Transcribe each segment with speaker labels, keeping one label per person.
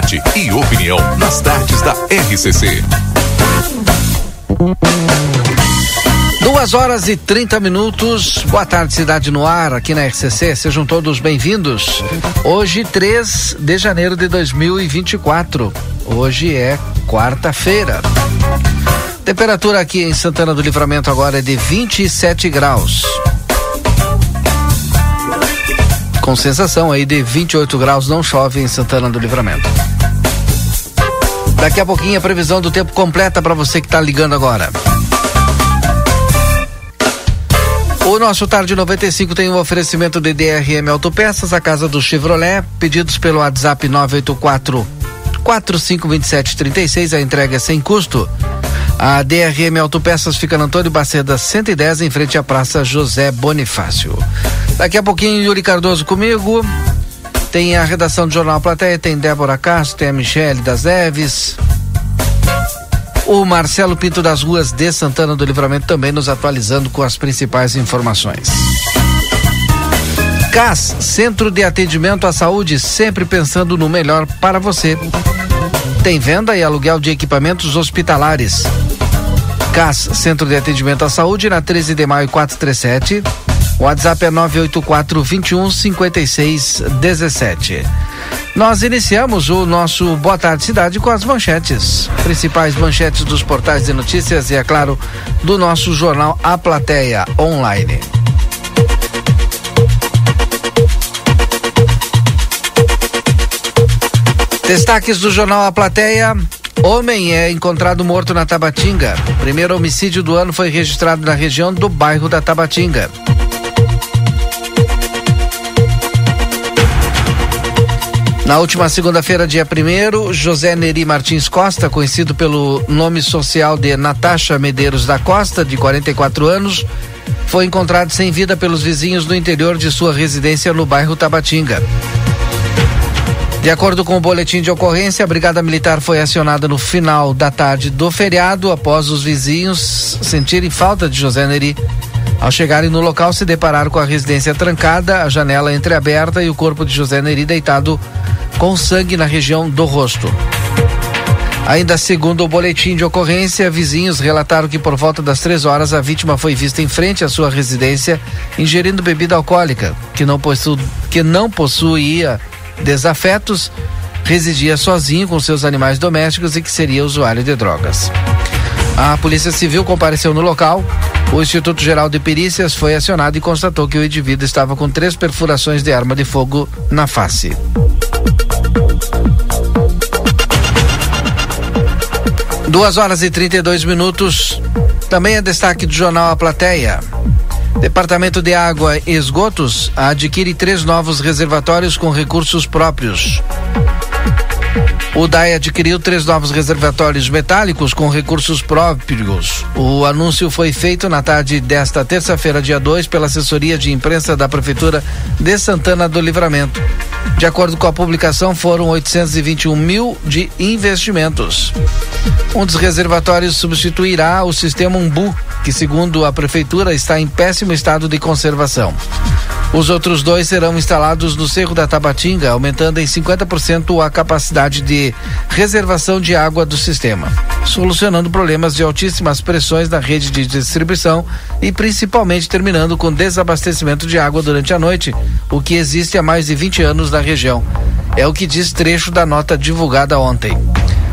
Speaker 1: debate e opinião nas tardes da RCC.
Speaker 2: Duas horas e 30 minutos. Boa tarde, Cidade no Ar, aqui na RCC. Sejam todos bem-vindos. Hoje, 3 de janeiro de 2024. Hoje é quarta-feira. Temperatura aqui em Santana do Livramento agora é de 27 graus. Com sensação aí de 28 graus, não chove em Santana do Livramento. Daqui a pouquinho a previsão do tempo completa para você que está ligando agora. O nosso Tarde 95 tem um oferecimento de DRM Autopeças, a casa do Chevrolet, pedidos pelo WhatsApp 984 452736, a entrega é sem custo. A DRM Autopeças fica no Antônio Baceda 110, em frente à Praça José Bonifácio. Daqui a pouquinho, Yuri Cardoso comigo. Tem a redação do Jornal Plateia, tem Débora Castro, tem a Michele das Neves. O Marcelo Pinto das Ruas de Santana do Livramento também nos atualizando com as principais informações. CAS, Centro de Atendimento à Saúde, sempre pensando no melhor para você. Tem venda e aluguel de equipamentos hospitalares. CAS, Centro de Atendimento à Saúde, na 13 de maio 437. O WhatsApp é 984 21 56 17. Nós iniciamos o nosso Boa Tarde Cidade com as manchetes. Principais manchetes dos portais de notícias e, é claro, do nosso jornal A Plateia Online. Destaques do jornal A Plateia. Homem é encontrado morto na Tabatinga. O primeiro homicídio do ano foi registrado na região do bairro da Tabatinga. Na última segunda-feira, dia 1 José Neri Martins Costa, conhecido pelo nome social de Natasha Medeiros da Costa, de 44 anos, foi encontrado sem vida pelos vizinhos no interior de sua residência no bairro Tabatinga. De acordo com o boletim de ocorrência, a Brigada Militar foi acionada no final da tarde do feriado após os vizinhos sentirem falta de José Neri. Ao chegarem no local, se depararam com a residência trancada, a janela entreaberta e o corpo de José Neri deitado com sangue na região do rosto. Ainda segundo o boletim de ocorrência, vizinhos relataram que por volta das três horas a vítima foi vista em frente à sua residência ingerindo bebida alcoólica, que não, possu que não possuía desafetos, residia sozinho com seus animais domésticos e que seria usuário de drogas. A Polícia Civil compareceu no local. O Instituto Geral de Perícias foi acionado e constatou que o indivíduo estava com três perfurações de arma de fogo na face. Duas horas e 32 minutos. Também é destaque do jornal A Plateia. Departamento de Água e Esgotos adquire três novos reservatórios com recursos próprios. O DAE adquiriu três novos reservatórios metálicos com recursos próprios. O anúncio foi feito na tarde desta terça-feira, dia 2, pela assessoria de imprensa da Prefeitura de Santana do Livramento. De acordo com a publicação, foram 821 mil de investimentos. Um dos reservatórios substituirá o sistema Umbu, que, segundo a Prefeitura, está em péssimo estado de conservação. Os outros dois serão instalados no Cerro da Tabatinga, aumentando em 50% a capacidade de reservação de água do sistema, solucionando problemas de altíssimas pressões na rede de distribuição e principalmente terminando com desabastecimento de água durante a noite, o que existe há mais de 20 anos na região. É o que diz trecho da nota divulgada ontem.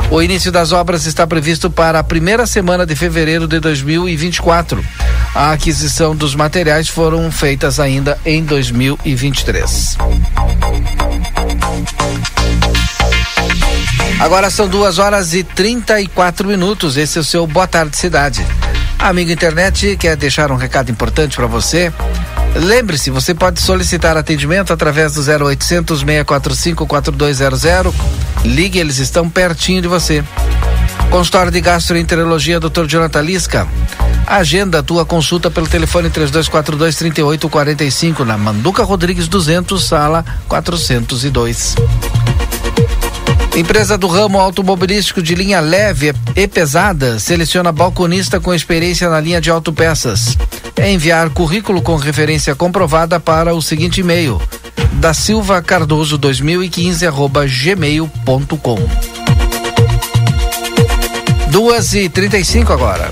Speaker 2: O início das obras está previsto para a primeira semana de fevereiro de 2024. A aquisição dos materiais foram feitas ainda em 2023. Agora são duas horas e 34 minutos. Esse é o seu Boa Tarde Cidade. Amigo internet, quer deixar um recado importante para você? Lembre-se, você pode solicitar atendimento através do 0800 645 4200. Ligue, eles estão pertinho de você. Consultório de Gastroenterologia, Dr. Jonathan Lisca. Agenda a tua consulta pelo telefone 3242 3845 na Manduca Rodrigues 200, sala 402. Empresa do ramo automobilístico de linha leve e pesada seleciona balconista com experiência na linha de autopeças. É enviar currículo com referência comprovada para o seguinte e-mail: da Silva Cardoso 2015 arroba gmail.com. Duas e trinta e cinco agora.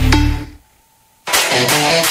Speaker 3: Yeah.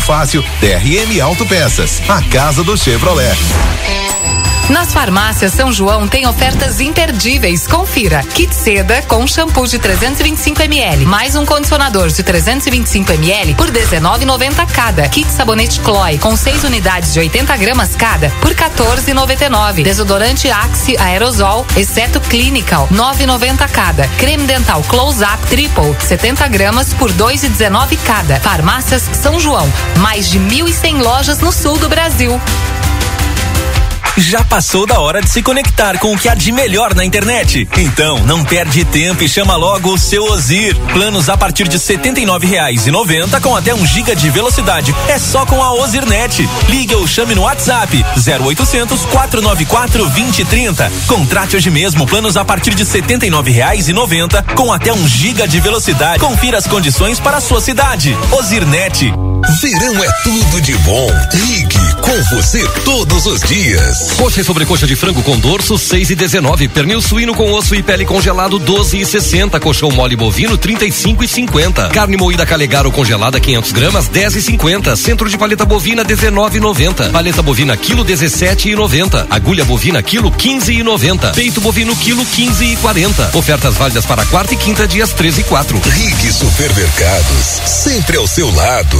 Speaker 4: DRM Autopeças, a casa do Chevrolet.
Speaker 5: Nas farmácias São João tem ofertas imperdíveis. Confira: kit seda com shampoo de 325 ml, mais um condicionador de 325 ml por 19,90 cada. Kit sabonete Chloe com 6 unidades de 80 gramas cada por 14,99. Desodorante Axe aerosol, exceto Clinical, 9,90 cada. Creme dental Close Up Triple, 70 gramas por 2,19 cada. Farmácias São João, mais de 1.100 lojas no sul do Brasil.
Speaker 6: Já passou da hora de se conectar com o que há de melhor na internet? Então, não perde tempo e chama logo o seu Ozir. Planos a partir de R$ 79,90 com até um giga de velocidade. É só com a Ozirnet. Ligue ou chame no WhatsApp 0800 494 2030. Contrate hoje mesmo planos a partir de R$ 79,90 com até um giga de velocidade. Confira as condições para a sua cidade. Ozirnet.
Speaker 1: Verão é tudo de bom. Ligue com você todos os dias.
Speaker 7: Coxa e sobrecoxa de frango com dorso, 6 e 19. Pernil suíno com osso e pele congelado, 12 e 60. Colchão mole bovino, 35 e 50. Carne moída calegaro congelada, 500 gramas, 10 e 50. Centro de paleta bovina, 19 e 90. Paleta bovina, quilo, 17 e 90. Agulha bovina, quilo, 15 e 90. Peito bovino, quilo, 15 e 40. Ofertas válidas para quarta e quinta, dias 13 e 4.
Speaker 1: Rique Supermercados, sempre ao seu lado.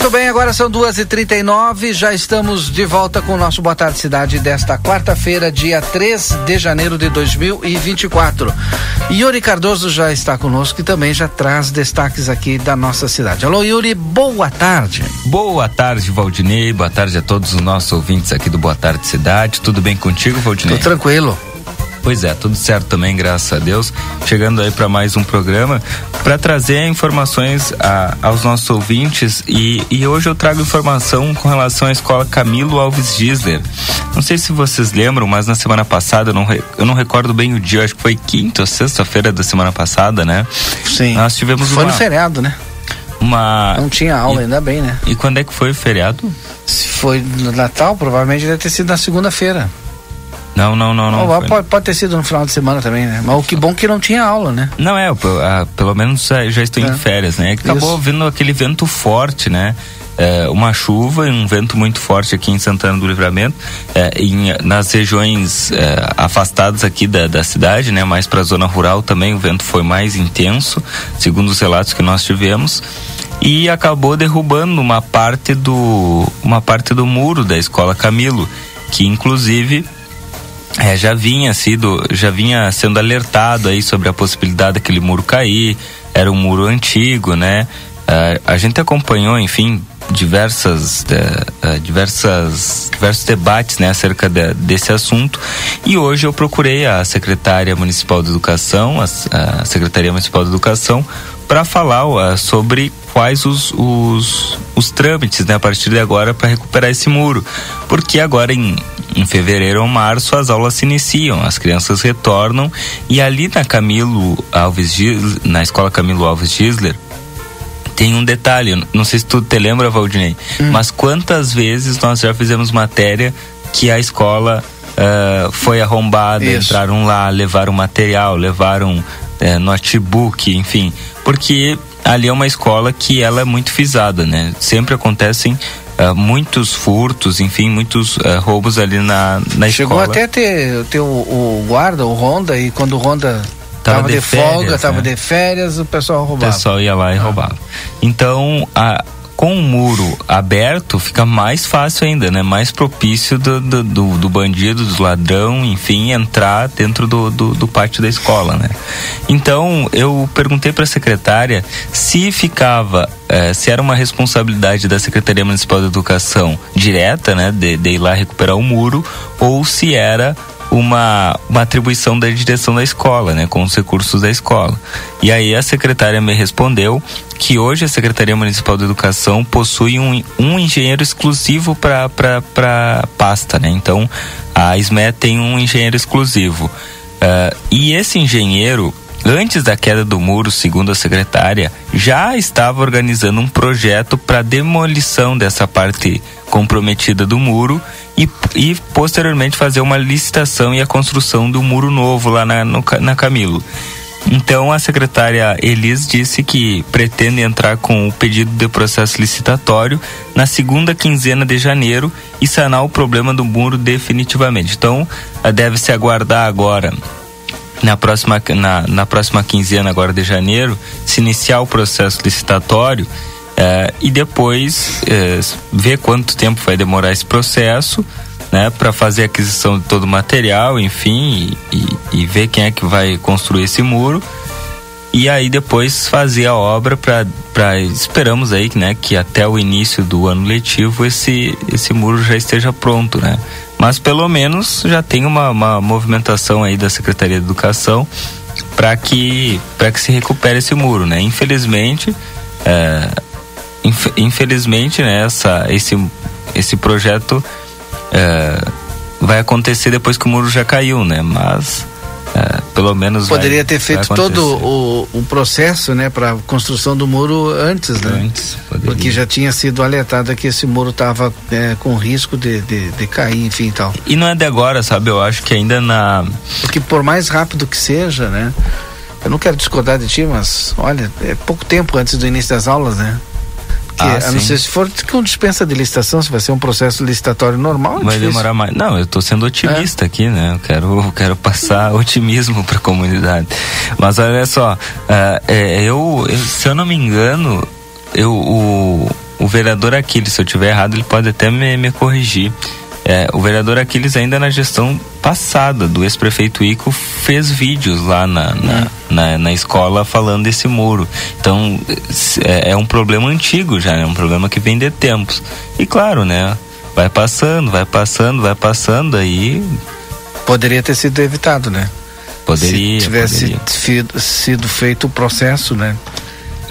Speaker 2: Muito bem, agora são duas e trinta e nove, já estamos de volta com o nosso Boa Tarde Cidade desta quarta-feira, dia 3 de janeiro de 2024. Yuri Cardoso já está conosco e também já traz destaques aqui da nossa cidade. Alô, Yuri, boa tarde.
Speaker 8: Boa tarde, Valdinei, boa tarde a todos os nossos ouvintes aqui do Boa Tarde Cidade. Tudo bem contigo, Valdinei?
Speaker 2: Tudo tranquilo.
Speaker 8: Pois é, tudo certo também, graças a Deus. Chegando aí para mais um programa para trazer informações a, aos nossos ouvintes e, e, hoje eu trago informação com relação à escola Camilo Alves Gisler. Não sei se vocês lembram, mas na semana passada, eu não, eu não recordo bem o dia, acho que foi quinta ou sexta-feira da semana passada, né?
Speaker 2: Sim.
Speaker 8: Nós tivemos
Speaker 2: Foi
Speaker 8: uma,
Speaker 2: no feriado, né?
Speaker 8: Uma...
Speaker 2: Não tinha aula,
Speaker 8: e,
Speaker 2: ainda bem, né?
Speaker 8: E quando é que foi o feriado?
Speaker 2: Se foi no Natal, provavelmente deve ter sido na segunda-feira.
Speaker 8: Não, não, não, não.
Speaker 2: Pode, pode, ter sido no final de semana também, né? Mas o que bom que não tinha aula, né?
Speaker 8: Não, é, pelo menos já estou é. em férias, né? Acabou Isso. vindo aquele vento forte, né? É, uma chuva e um vento muito forte aqui em Santana do Livramento, é, em, nas regiões é, afastadas aqui da, da cidade, né, mais para a zona rural também o vento foi mais intenso, segundo os relatos que nós tivemos e acabou derrubando uma parte do uma parte do muro da escola Camilo, que inclusive é, já vinha sido, já vinha sendo alertado aí sobre a possibilidade daquele muro cair. Era um muro antigo, né? Uh, a gente acompanhou, enfim, diversas, uh, uh, diversas, diversos debates né, acerca de, desse assunto e hoje eu procurei a secretária municipal de educação, a, a secretaria municipal de educação, para falar sobre quais os, os, os trâmites né, a partir de agora para recuperar esse muro, porque agora em em fevereiro ou março as aulas se iniciam, as crianças retornam e ali na Camilo Alves Gisler, na escola Camilo Alves Gisler, tem um detalhe, não sei se tu te lembra, Valdinei, hum. mas quantas vezes nós já fizemos matéria que a escola uh, foi arrombada, Isso. entraram lá, levaram material, levaram uh, notebook, enfim, porque ali é uma escola que ela é muito fisada, né? Sempre acontecem uh, muitos furtos, enfim, muitos uh, roubos ali na, na
Speaker 2: Chegou
Speaker 8: escola. Chegou
Speaker 2: até ter, ter o, o, guarda, o Honda, e quando o Honda tava, tava de, de férias, folga, tava né? de férias, o pessoal roubava.
Speaker 8: O pessoal ia lá e ah. roubava. Então, a, com o muro aberto fica mais fácil ainda, né? Mais propício do, do, do, do bandido, do ladrão, enfim, entrar dentro do, do, do, pátio da escola, né? Então eu perguntei para a secretária se ficava, eh, se era uma responsabilidade da Secretaria Municipal de Educação direta, né? De, de ir lá recuperar o muro, ou se era uma, uma atribuição da direção da escola, né, com os recursos da escola. E aí a secretária me respondeu que hoje a Secretaria Municipal de Educação possui um, um engenheiro exclusivo para pasta, né? Então a SME tem um engenheiro exclusivo. Uh, e esse engenheiro antes da queda do muro, segundo a secretária, já estava organizando um projeto para demolição dessa parte comprometida do muro e, e posteriormente fazer uma licitação e a construção do muro novo lá na, no, na Camilo. Então a secretária Elis disse que pretende entrar com o pedido de processo licitatório na segunda quinzena de janeiro e sanar o problema do muro definitivamente. Então deve se aguardar agora na próxima, na, na próxima quinzena agora de janeiro se iniciar o processo licitatório é, e depois é, ver quanto tempo vai demorar esse processo, né, para fazer a aquisição de todo o material, enfim, e, e, e, ver quem é que vai construir esse muro. E aí depois fazer a obra para esperamos aí, né, que até o início do ano letivo esse esse muro já esteja pronto, né? Mas pelo menos já tem uma, uma movimentação aí da Secretaria de Educação para que que se recupere esse muro, né? Infelizmente, é, infelizmente, né, essa, esse, esse projeto é, vai acontecer depois que o muro já caiu, né? Mas é, pelo menos
Speaker 2: poderia vai, ter feito todo o, o processo, né, para construção do muro antes, né?
Speaker 8: Antes,
Speaker 2: poderia. porque já tinha sido alertado que esse muro estava é, com risco de, de, de, cair, enfim, tal.
Speaker 8: E não é de agora, sabe? Eu acho que ainda na
Speaker 2: porque por mais rápido que seja, né? Eu não quero discordar de ti, mas olha, é pouco tempo antes do início das aulas, né? Ah, a não ser se for com dispensa de licitação, se vai ser um processo licitatório normal.
Speaker 8: É vai difícil. demorar mais. Não, eu estou sendo otimista é. aqui, né? Eu quero, eu quero passar otimismo para a comunidade. Mas olha só, uh, eu, eu, se eu não me engano, eu, o, o vereador Aquiles, se eu tiver errado, ele pode até me, me corrigir. É, o vereador Aquiles, ainda na gestão passada do ex-prefeito Ico, fez vídeos lá na, na, na, na, escola falando desse muro. Então, é, é um problema antigo já, é né? um problema que vem de tempos. E claro, né? Vai passando, vai passando, vai passando, aí
Speaker 2: Poderia ter sido evitado, né?
Speaker 8: Poderia.
Speaker 2: Se tivesse
Speaker 8: poderia.
Speaker 2: Sido, sido feito o processo, né?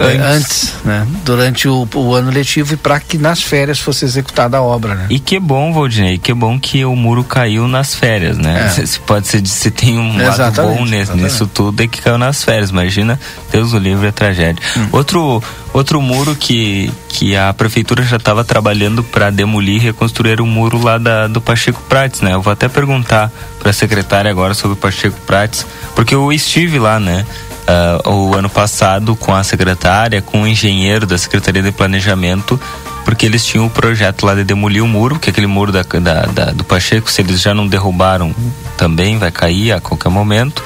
Speaker 8: Antes.
Speaker 2: Antes, né? Durante o, o ano letivo e para que nas férias fosse executada a obra, né?
Speaker 8: E que bom, Valdinei, que bom que o muro caiu nas férias, né?
Speaker 2: É.
Speaker 8: Se, pode ser, se tem um lado
Speaker 2: Exatamente,
Speaker 8: bom nesse,
Speaker 2: exatamente.
Speaker 8: nisso tudo é que caiu nas férias. Imagina, Deus o livre é tragédia.
Speaker 2: Hum.
Speaker 8: Outro outro muro que, que a prefeitura já estava trabalhando para demolir e reconstruir o muro lá da, do Pacheco Prates, né? Eu vou até perguntar para a secretária agora sobre o Pacheco Prates, porque eu estive lá, né? Ah, o ano passado com a secretária, com o engenheiro da Secretaria de Planejamento, porque eles tinham o projeto lá de demolir o muro, que aquele muro da, da- da- do Pacheco, se eles já não derrubaram, também vai cair a qualquer momento.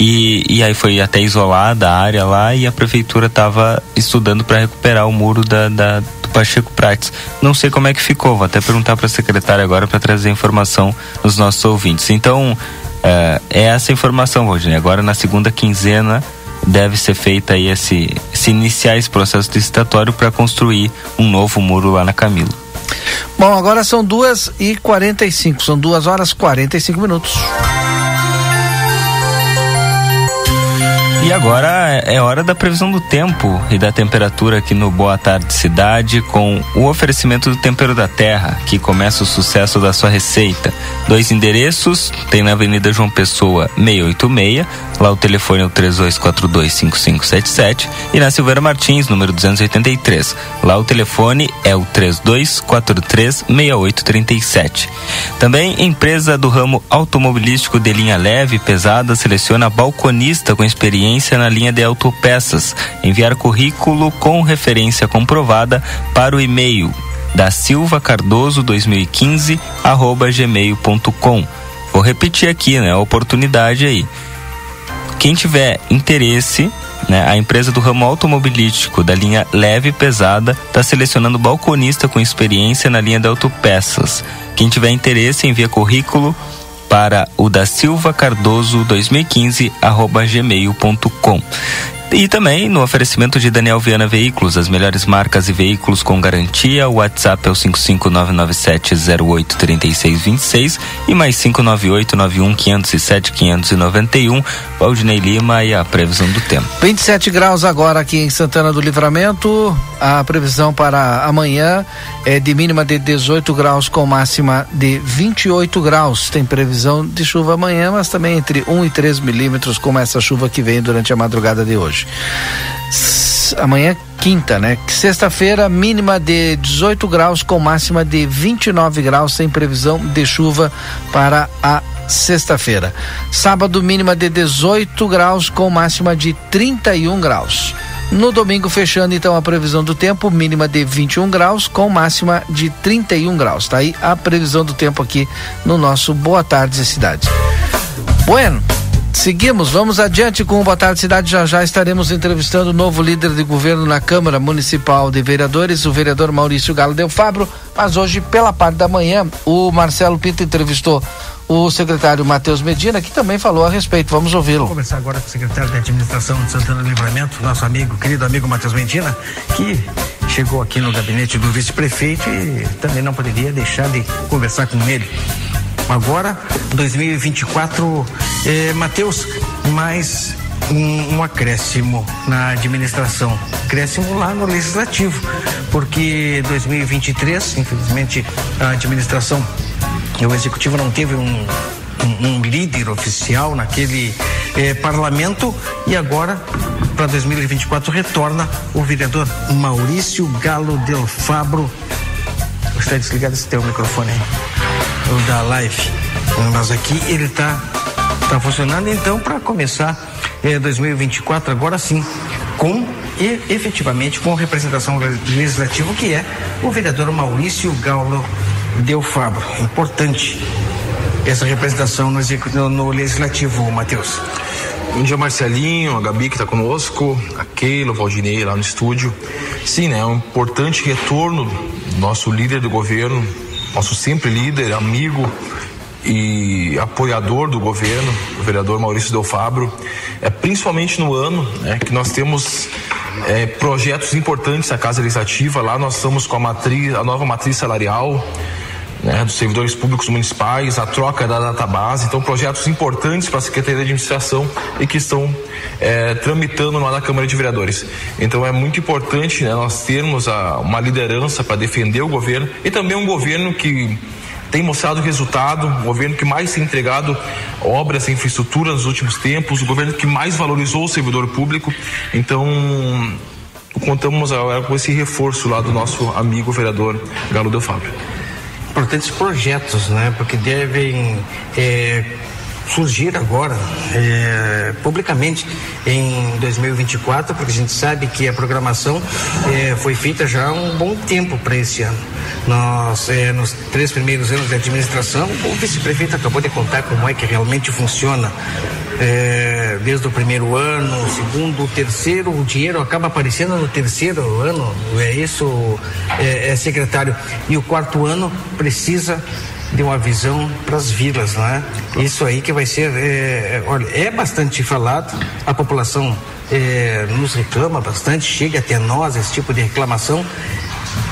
Speaker 8: E, e aí foi até isolada a área lá e a prefeitura estava estudando para recuperar o muro da, da- do Pacheco Prates. Não sei como é que ficou, vou até perguntar para a secretária agora para trazer informação nos nossos ouvintes. Então, é, é essa informação, Valdinei. Agora na segunda quinzena deve ser feita aí esse, se iniciar esse processo licitatório para construir um novo muro lá na Camilo.
Speaker 2: Bom, agora são duas e quarenta e cinco, são duas horas quarenta e cinco minutos.
Speaker 8: E agora é hora da previsão do tempo e da temperatura aqui no Boa Tarde Cidade com o oferecimento do Tempero da Terra, que começa o sucesso da sua receita. Dois endereços, tem na Avenida João Pessoa 686, lá o telefone é o 32425577 e na Silveira Martins, número 283. Lá o telefone é o 32436837. Também empresa do ramo automobilístico de linha leve e pesada seleciona balconista com experiência na linha de autopeças. Enviar currículo com referência comprovada para o e-mail da Silva Cardoso 2015 arroba gmail.com. Vou repetir aqui, né? A oportunidade aí. Quem tiver interesse, né, a empresa do ramo automobilístico da linha leve e pesada está selecionando balconista com experiência na linha de autopeças. Quem tiver interesse, envia currículo para o da Silva Cardoso 2015 arroba gmail.com. E também no oferecimento de Daniel Viana Veículos, as melhores marcas e veículos com garantia. O WhatsApp é o 55997083626 e mais 59891507591. Valdinei Lima e a previsão do tempo.
Speaker 2: 27 graus agora aqui em Santana do Livramento. A previsão para amanhã é de mínima de 18 graus com máxima de 28 graus. Tem previsão de chuva amanhã, mas também entre 1 e 3 milímetros, como essa chuva que vem durante a madrugada de hoje. S- Amanhã, quinta, né? Sexta-feira, mínima de 18 graus com máxima de 29 graus, sem previsão de chuva para a sexta-feira. Sábado, mínima de 18 graus com máxima de 31 graus. No domingo, fechando então a previsão do tempo, mínima de 21 graus com máxima de 31 graus. Tá aí a previsão do tempo aqui no nosso Boa Tarde Cidade. Bueno, seguimos, vamos adiante com o Boa Tarde Cidade. Já já estaremos entrevistando o novo líder de governo na Câmara Municipal de Vereadores, o vereador Maurício Galo Del Fabro. Mas hoje, pela parte da manhã, o Marcelo Pinto entrevistou o secretário Matheus Medina, que também falou a respeito. Vamos ouvi-lo.
Speaker 9: Vou conversar agora com o secretário de administração de Santana do Livramento, nosso amigo, querido amigo Matheus Medina, que chegou aqui no gabinete do vice-prefeito e também não poderia deixar de conversar com ele. Agora, 2024, eh, Matheus, mais um, um acréscimo na administração, acréscimo lá no legislativo, porque 2023, infelizmente, a administração o executivo não teve um, um, um líder oficial naquele eh, parlamento e agora, para 2024, retorna o vereador Maurício Galo Del Fabro. Gostaria de desligar esse teu microfone aí, o da live. Mas aqui ele está tá funcionando, então, para começar eh, 2024, agora sim, com e efetivamente com representação legislativa, que é o vereador Maurício Galo Del Fabro. Importante essa representação no, no legislativo, Matheus.
Speaker 10: Bom dia, Marcelinho, a Gabi que está conosco, a Keila, o Valdinei lá no estúdio. Sim, né? É um importante retorno do nosso líder do governo, nosso sempre líder, amigo e apoiador do governo, o vereador Maurício Del Fabro. É principalmente no ano né, que nós temos é, projetos importantes na Casa Legislativa. Lá nós estamos com a matriz, a nova matriz salarial, né, dos servidores públicos municipais, a troca da database, então projetos importantes para a Secretaria de Administração e que estão é, tramitando lá na Câmara de Vereadores. Então é muito importante né, nós termos a, uma liderança para defender o governo e também um governo que tem mostrado resultado, o governo que mais tem entregado obras e infraestrutura nos últimos tempos, o governo que mais valorizou o servidor público. Então, contamos agora com esse reforço lá do nosso amigo vereador Galo Del Fábio.
Speaker 9: Importantes projetos, né? Porque devem é, surgir agora é, publicamente em 2024, porque a gente sabe que a programação é, foi feita já há um bom tempo para esse ano. Nós, é, nos três primeiros anos de administração, o vice-prefeito acabou de contar como é que realmente funciona é, desde o primeiro ano, segundo, terceiro, o dinheiro acaba aparecendo no terceiro ano, é isso, é, é secretário. E o quarto ano precisa de uma visão para as vilas, né? Isso aí que vai ser, é, olha, é bastante falado, a população é, nos reclama bastante, chega até nós esse tipo de reclamação.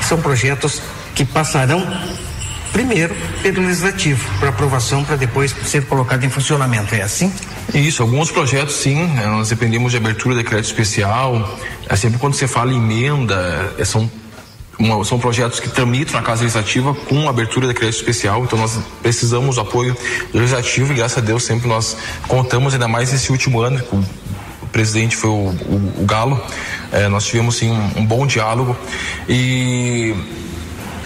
Speaker 9: São projetos que passarão primeiro pelo legislativo para aprovação para depois ser colocado em funcionamento. É assim?
Speaker 10: Isso, alguns projetos sim, né? nós dependemos de abertura de crédito especial. É sempre quando você fala emenda, é, são uma, são projetos que tramitam na Casa Legislativa com abertura de crédito especial, então nós precisamos do apoio do Legislativo e graças a Deus sempre nós contamos, ainda mais nesse último ano, o presidente foi o, o, o Galo, é, nós tivemos sim um, um bom diálogo e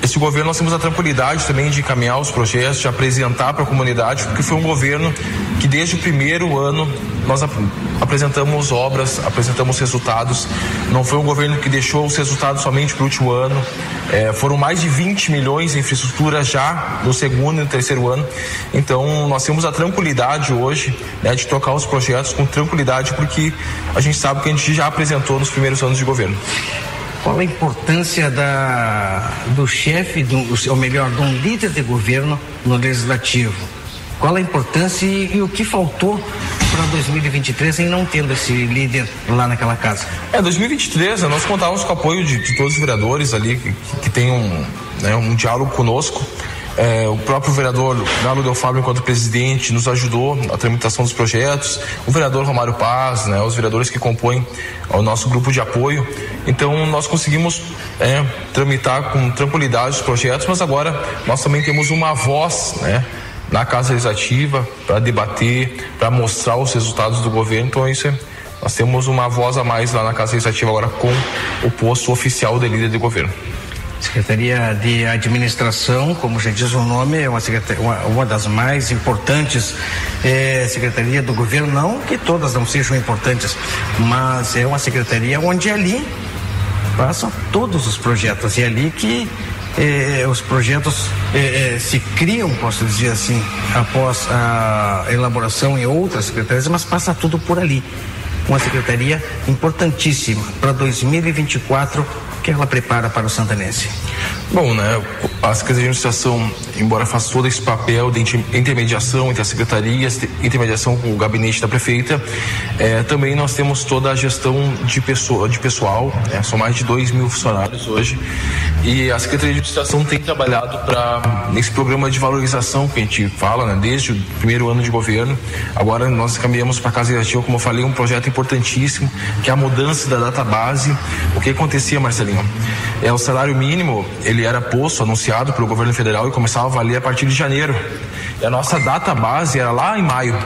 Speaker 10: esse governo nós temos a tranquilidade também de encaminhar os projetos, de apresentar para a comunidade, porque foi um governo que desde o primeiro ano nós ap apresentamos obras, apresentamos resultados. Não foi um governo que deixou os resultados somente para o último ano. É, foram mais de 20 milhões em infraestrutura já no segundo e no terceiro ano. Então nós temos a tranquilidade hoje né, de tocar os projetos com tranquilidade, porque a gente sabe que a gente já apresentou nos primeiros anos de governo.
Speaker 9: Qual a importância da, do chefe, do, ou melhor, de um líder de governo no legislativo? Qual a importância e, e o que faltou para 2023 em não tendo esse líder lá naquela casa?
Speaker 10: É, 2023 nós contávamos com o apoio de, de todos os vereadores ali que, que tem um, né, um diálogo conosco. É, o próprio vereador Galo Del Fábio, enquanto presidente, nos ajudou na tramitação dos projetos. O vereador Romário Paz, né, os vereadores que compõem o nosso grupo de apoio. Então, nós conseguimos é, tramitar com tranquilidade os projetos, mas agora nós também temos uma voz, né? na Casa Legislativa para debater, para mostrar os resultados do governo. Então, isso é, nós temos uma voz a mais lá na Casa Legislativa agora com o posto oficial de líder de governo.
Speaker 9: Secretaria de Administração, como já diz o nome, é uma, uma, uma das mais importantes é, secretaria do governo, não que todas não sejam importantes, mas é uma secretaria onde ali passam todos os projetos e é ali que eh, os projetos eh, eh, se criam, posso dizer assim, após a elaboração em outras secretarias, mas passa tudo por ali. Uma secretaria importantíssima para 2024 que ela prepara para o santanense.
Speaker 10: Bom, né, a Secretaria de Administração, embora faça todo esse papel de intermediação entre as secretarias, intermediação com o gabinete da prefeita, eh, também nós temos toda a gestão de, pessoa, de pessoal, né, são mais de 2 mil funcionários hoje, e a Secretaria de Administração tem trabalhado para, nesse programa de valorização que a gente fala, né, desde o primeiro ano de governo, agora nós caminhamos para a Casa Legislativa, como eu falei, um projeto importantíssimo, que é a mudança da data base. O que acontecia, Marcelinho? É o salário mínimo, ele era posto, anunciado pelo governo federal e começava a valer a partir de janeiro. E a nossa data base era lá em maio.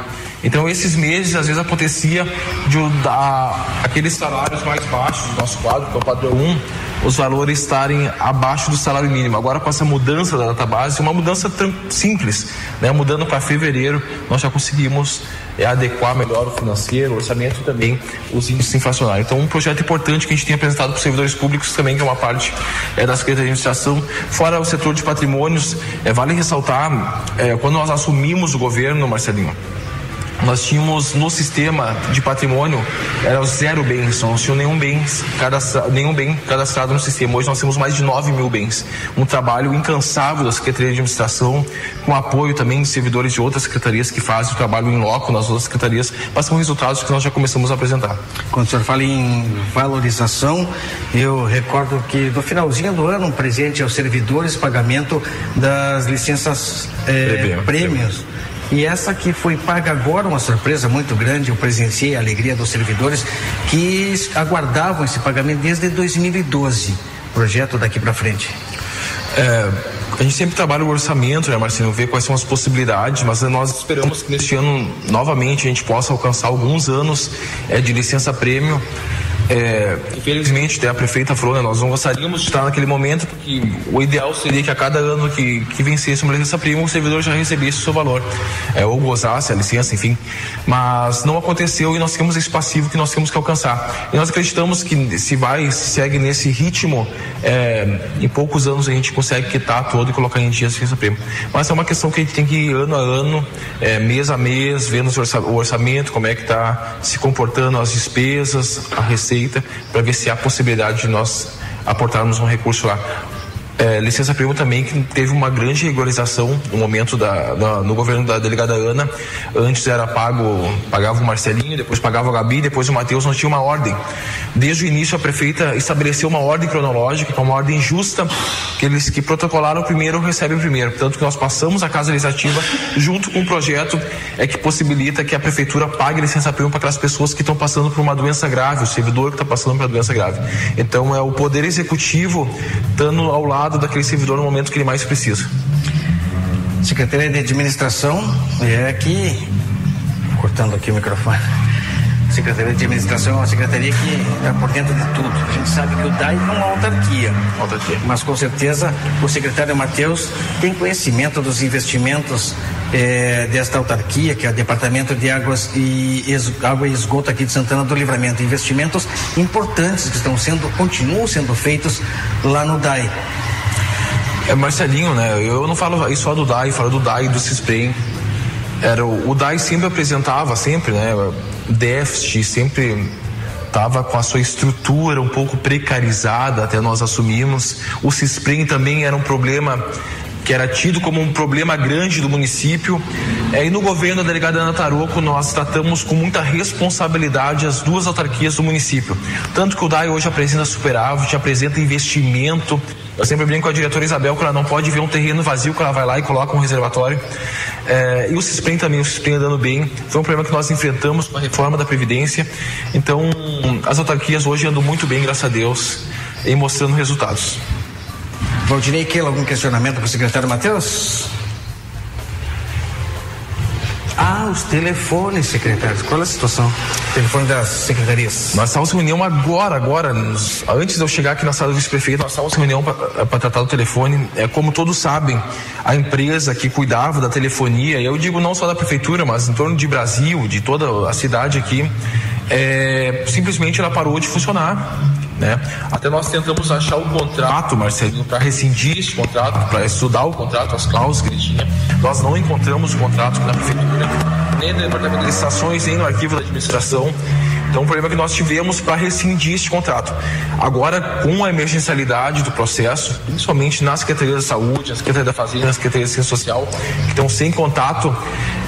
Speaker 10: Então esses meses às vezes acontecia de da, aqueles salários mais baixos do nosso quadro, que é o padrão 1, os valores estarem abaixo do salário mínimo. Agora com essa mudança da database, uma mudança simples, né? Mudando para fevereiro, nós já conseguimos é, adequar melhor o financeiro, o orçamento e também os índices inflacionários. Então um projeto importante que a gente tem apresentado para os servidores públicos também, que é uma parte é, da Secretaria de Administração, fora o setor de patrimônios, é, vale ressaltar, é, quando nós assumimos o governo, Marcelinho, nós tínhamos no sistema de patrimônio era zero bens, não tinha nenhum bem, cadastrado, nenhum bem cadastrado no sistema. Hoje nós temos mais de 9 mil bens. Um trabalho incansável da Secretaria de Administração, com apoio também de servidores de outras secretarias que fazem o trabalho em loco nas outras secretarias, mas são resultados que nós já começamos a apresentar.
Speaker 9: Quando o senhor fala em valorização, eu recordo que no finalzinho do ano, um presente aos servidores, pagamento das licenças eh, prêmios e essa que foi paga agora, uma surpresa muito grande, eu presenciei a alegria dos servidores que aguardavam esse pagamento desde 2012. Projeto daqui para frente.
Speaker 10: É, a gente sempre trabalha o orçamento, né, Marcelo? Ver quais são as possibilidades, mas nós esperamos que neste ano, novamente, a gente possa alcançar alguns anos é, de licença prêmio é, infelizmente, até a prefeita falou, né, nós não gostaríamos de estar naquele momento, porque o ideal seria que a cada ano que, que vencesse uma licença prima, o servidor já recebesse o seu valor, é, ou gozasse a licença, enfim. Mas não aconteceu e nós temos esse passivo que nós temos que alcançar. E nós acreditamos que se vai, se segue nesse ritmo, é, em poucos anos a gente consegue quitar todo e colocar em dia a licença prima. Mas é uma questão que a gente tem que ir ano a ano, é, mês a mês, vendo o orçamento, como é que está se comportando as despesas, a receita Para ver se há possibilidade de nós aportarmos um recurso lá é, licença prêmio também que teve uma grande regularização no momento da, da, no governo da delegada Ana. Antes era pago, pagava o Marcelinho, depois pagava o Gabi, depois o Matheus, não tinha uma ordem. Desde o início a prefeita estabeleceu uma ordem cronológica, é uma ordem justa, que eles que protocolaram primeiro recebem primeiro. Portanto, que nós passamos a Casa Legislativa junto com o projeto é que possibilita que a prefeitura pague licença prêmio para aquelas pessoas que estão passando por uma doença grave, o servidor que está passando por uma doença grave. Então é o poder executivo estando ao lado lado daquele servidor no momento que ele mais precisa.
Speaker 9: Secretaria de Administração é aqui, cortando aqui o microfone. Secretaria de Administração é uma secretaria que está por dentro de tudo. A gente sabe que o DAI é uma autarquia.
Speaker 10: autarquia.
Speaker 9: Mas com certeza o secretário Matheus tem conhecimento dos investimentos eh, desta autarquia, que é o Departamento de Águas e es, Água e Esgoto aqui de Santana do Livramento. Investimentos importantes que estão sendo, continuam sendo feitos lá no DAI.
Speaker 10: É Marcelinho, né? Eu não falo só do DAI, falo do DAI e do CISPREM. Era, o, o DAI sempre apresentava, sempre, né? Déficit, sempre estava com a sua estrutura um pouco precarizada até nós assumimos. O CISPREM também era um problema que era tido como um problema grande do município. É, e no governo da delegada Ana Taroco, nós tratamos com muita responsabilidade as duas autarquias do município. Tanto que o DAI hoje apresenta superávit, apresenta investimento, eu sempre brinco com a diretora Isabel que ela não pode ver um terreno vazio que ela vai lá e coloca um reservatório. É, e o CISPREM também, o CISPREM andando bem. Foi um problema que nós enfrentamos com a reforma da Previdência. Então, as autarquias hoje andam muito bem, graças a Deus, e mostrando resultados.
Speaker 9: Valdinei Keila, algum questionamento para o secretário Matheus? Ah, os telefones, secretários. Qual é a situação? Telefone das secretarias.
Speaker 10: Nós estávamos em reunião agora, agora. Antes de eu chegar aqui na sala do vice-prefeito, nós estávamos em reunião para tratar do telefone. É, como todos sabem, a empresa que cuidava da telefonia, eu digo não só da prefeitura, mas em torno de Brasil, de toda a cidade aqui, é, simplesmente ela parou de funcionar. Né? Até nós tentamos achar o contrato, Marcelinho, para rescindir esse contrato, para estudar o contrato, as cláusulas que ele tinha. Nós não encontramos o contrato na prefeitura, nem no departamento de licitações, nem no arquivo da administração. Então, o problema é que nós tivemos para rescindir este contrato. Agora, com a emergencialidade do processo, principalmente na Secretaria da Saúde, na Secretaria da Fazenda, na Secretaria de Ciência Social, que estão sem contato,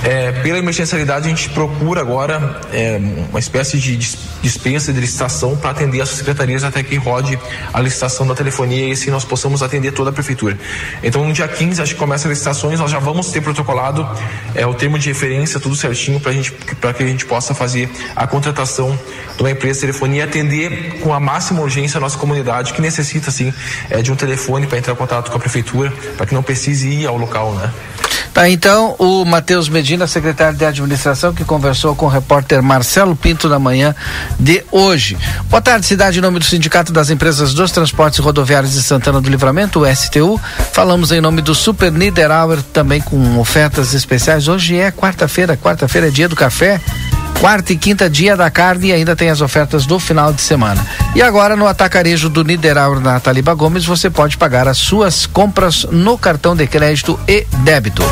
Speaker 10: é, pela emergencialidade, a gente procura agora é, uma espécie de dispensa de licitação para atender as secretarias até que rode a licitação da telefonia e assim nós possamos atender toda a prefeitura. Então, no dia 15, acho que começa as licitações, nós já vamos ter protocolado é, o termo de referência, tudo certinho, para que a gente possa fazer a contratação de uma empresa de telefonia e atender com a máxima urgência a nossa comunidade que necessita sim é, de um telefone para entrar em contato com a prefeitura para que não precise ir ao local, né?
Speaker 2: Tá, então o Matheus Medina, secretário de administração, que conversou com o repórter Marcelo Pinto na manhã de hoje. Boa tarde, cidade, em nome do Sindicato das Empresas dos Transportes Rodoviários de Santana do Livramento, o STU. Falamos em nome do Super Niederauer, também com ofertas especiais. Hoje é quarta-feira, quarta-feira é dia do café. Quarta e quinta dia da carne e ainda tem as ofertas do final de semana. E agora no atacarejo do Niederauer na Taliba Gomes você pode pagar as suas compras no cartão de crédito e débito.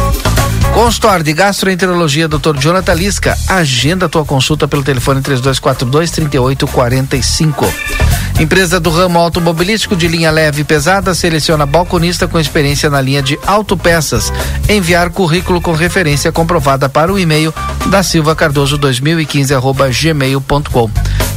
Speaker 2: Consultório de Gastroenterologia, Dr. Jonathan Lisca. Agenda tua consulta pelo telefone 3242 3845. Empresa do ramo automobilístico de linha leve e pesada seleciona balconista com experiência na linha de autopeças. Enviar currículo com referência comprovada para o e-mail da Silva Cardoso 2015 arroba gmail.com.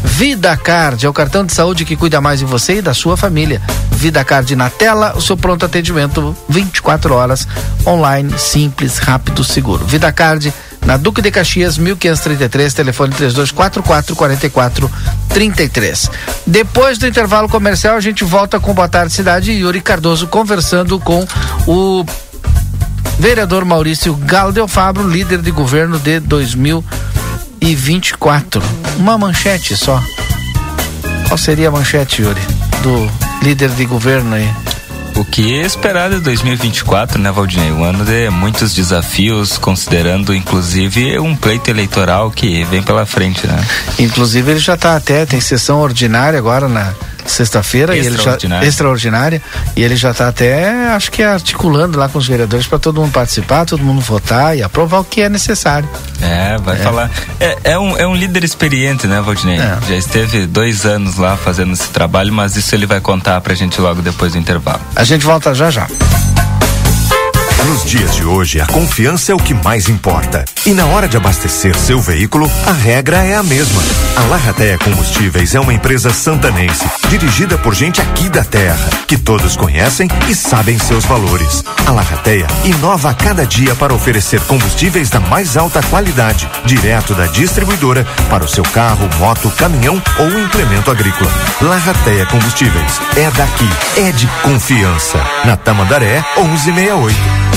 Speaker 2: Vida Card é o cartão de saúde que cuida mais de você e da sua família. Vida Card na tela, o seu pronto atendimento 24 horas, online, simples, rápido, seguro. Vida Card na Duque de Caxias, 1533, telefone 3244 4433. Depois do intervalo comercial, a gente volta com Boa Tarde Cidade e Yuri Cardoso conversando com o vereador Maurício Galdel Fabro, líder de governo de 2024. Uma manchete só. Qual seria a manchete, Yuri, do líder de governo aí?
Speaker 8: O que esperar de 2024, né, Valdinei? Um ano de muitos desafios, considerando inclusive um pleito eleitoral que vem pela frente, né?
Speaker 2: Inclusive ele já está até, tem sessão ordinária agora na sexta-feira e já extraordinária e ele já está até acho que articulando lá com os vereadores para todo mundo participar, todo mundo votar e aprovar o que é necessário.
Speaker 8: É, vai é. falar. É, é, um, é um líder experiente, né, Valdinei? É. Já esteve dois anos lá fazendo esse trabalho, mas isso ele vai contar pra gente logo depois do intervalo.
Speaker 2: A gente volta já já.
Speaker 11: Nos dias de hoje, a confiança é o que mais importa. E na hora de abastecer seu veículo, a regra é a mesma. A Larrateia Combustíveis é uma empresa santanense, dirigida por gente aqui da terra, que todos conhecem e sabem seus valores. A Larrateia inova a cada dia para oferecer combustíveis da mais alta qualidade, direto da distribuidora para o seu carro, moto, caminhão ou implemento agrícola. Larrateia Combustíveis é daqui, é de confiança. Na Tamandaré 1168.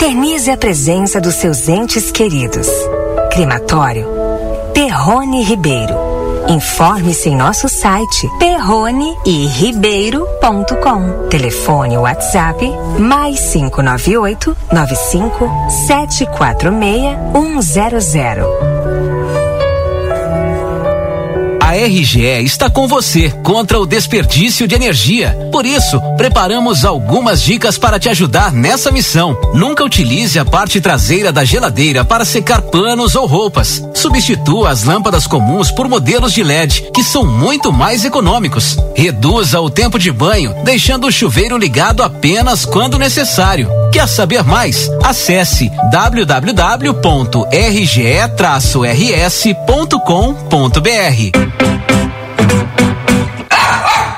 Speaker 12: Eternize a presença dos seus entes queridos. Crematório Perrone Ribeiro. Informe-se em nosso site perroneiribeiro.com. Telefone WhatsApp mais 598 95 746 100.
Speaker 13: A RGE está com você contra o desperdício de energia. Por isso, preparamos algumas dicas para te ajudar nessa missão. Nunca utilize a parte traseira da geladeira para secar panos ou roupas. Substitua as lâmpadas comuns por modelos de LED, que são muito mais econômicos. Reduza o tempo de banho, deixando o chuveiro ligado apenas quando necessário. Quer saber mais? Acesse www.rge-rs.com.br.
Speaker 14: Thank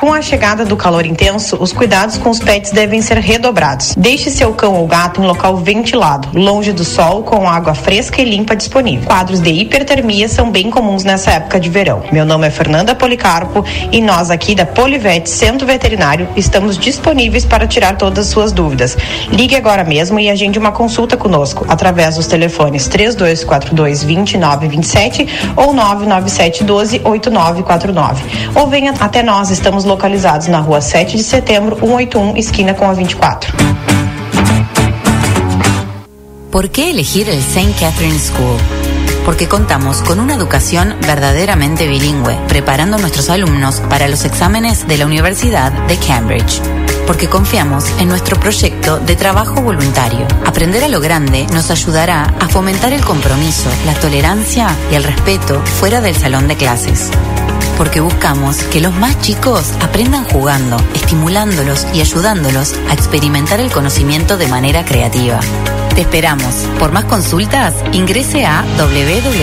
Speaker 14: Com a chegada do calor intenso, os cuidados com os pets devem ser redobrados. Deixe seu cão ou gato em local ventilado, longe do sol, com água fresca e limpa disponível. Quadros de hipertermia são bem comuns nessa época de verão. Meu nome é Fernanda Policarpo e nós aqui da Polivete Centro Veterinário estamos disponíveis para tirar todas as suas dúvidas. Ligue agora mesmo e agende uma consulta conosco através dos telefones 3242 2927 ou 997 12 8949. Ou venha até nós, estamos localizados na rua 7 de setembro, 181, esquina com a 24.
Speaker 15: ¿Por qué elegir el St. Catherine School? Porque contamos con una educación verdaderamente bilingüe, preparando a nuestros alumnos para los exámenes de la Universidad de Cambridge. Porque confiamos en nuestro proyecto de trabajo voluntario. Aprender a lo grande nos ayudará a fomentar el compromiso, la tolerancia y el respeto fuera del salón de clases porque buscamos que los más chicos aprendan jugando, estimulándolos y ayudándolos a experimentar el conocimiento de manera creativa. Te esperamos. Por más consultas, ingrese a www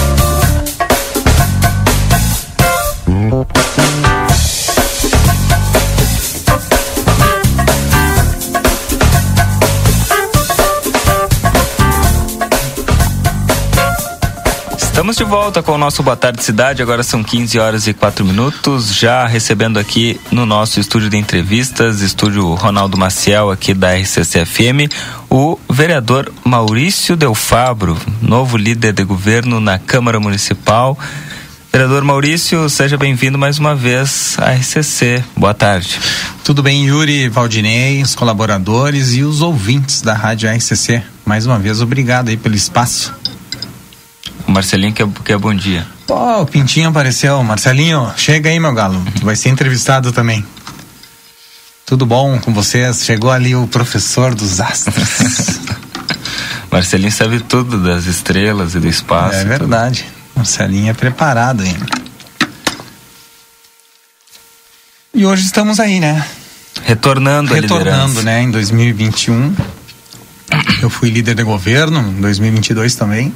Speaker 8: Estamos de volta com o nosso Boa Tarde Cidade. Agora são 15 horas e 4 minutos. Já recebendo aqui no nosso estúdio de entrevistas, estúdio Ronaldo Maciel, aqui da RCCFM, o vereador Maurício Del Fabro, novo líder de governo na Câmara Municipal. Vereador Maurício, seja bem-vindo mais uma vez à RCC. Boa tarde.
Speaker 16: Tudo bem, Yuri, Valdinei, os colaboradores e os ouvintes da Rádio RCC. Mais uma vez, obrigado aí pelo espaço.
Speaker 8: Marcelinho quer, quer bom dia.
Speaker 16: Ó, oh, o Pintinho apareceu. Marcelinho, chega aí, meu galo. Tu vai ser entrevistado também. Tudo bom com vocês? Chegou ali o professor dos astros.
Speaker 8: Marcelinho sabe tudo das estrelas e do espaço.
Speaker 16: É verdade. Marcelinho é preparado hein? E hoje estamos aí, né?
Speaker 8: Retornando,
Speaker 16: Retornando, né? Em 2021. Eu fui líder de governo, em 2022 também.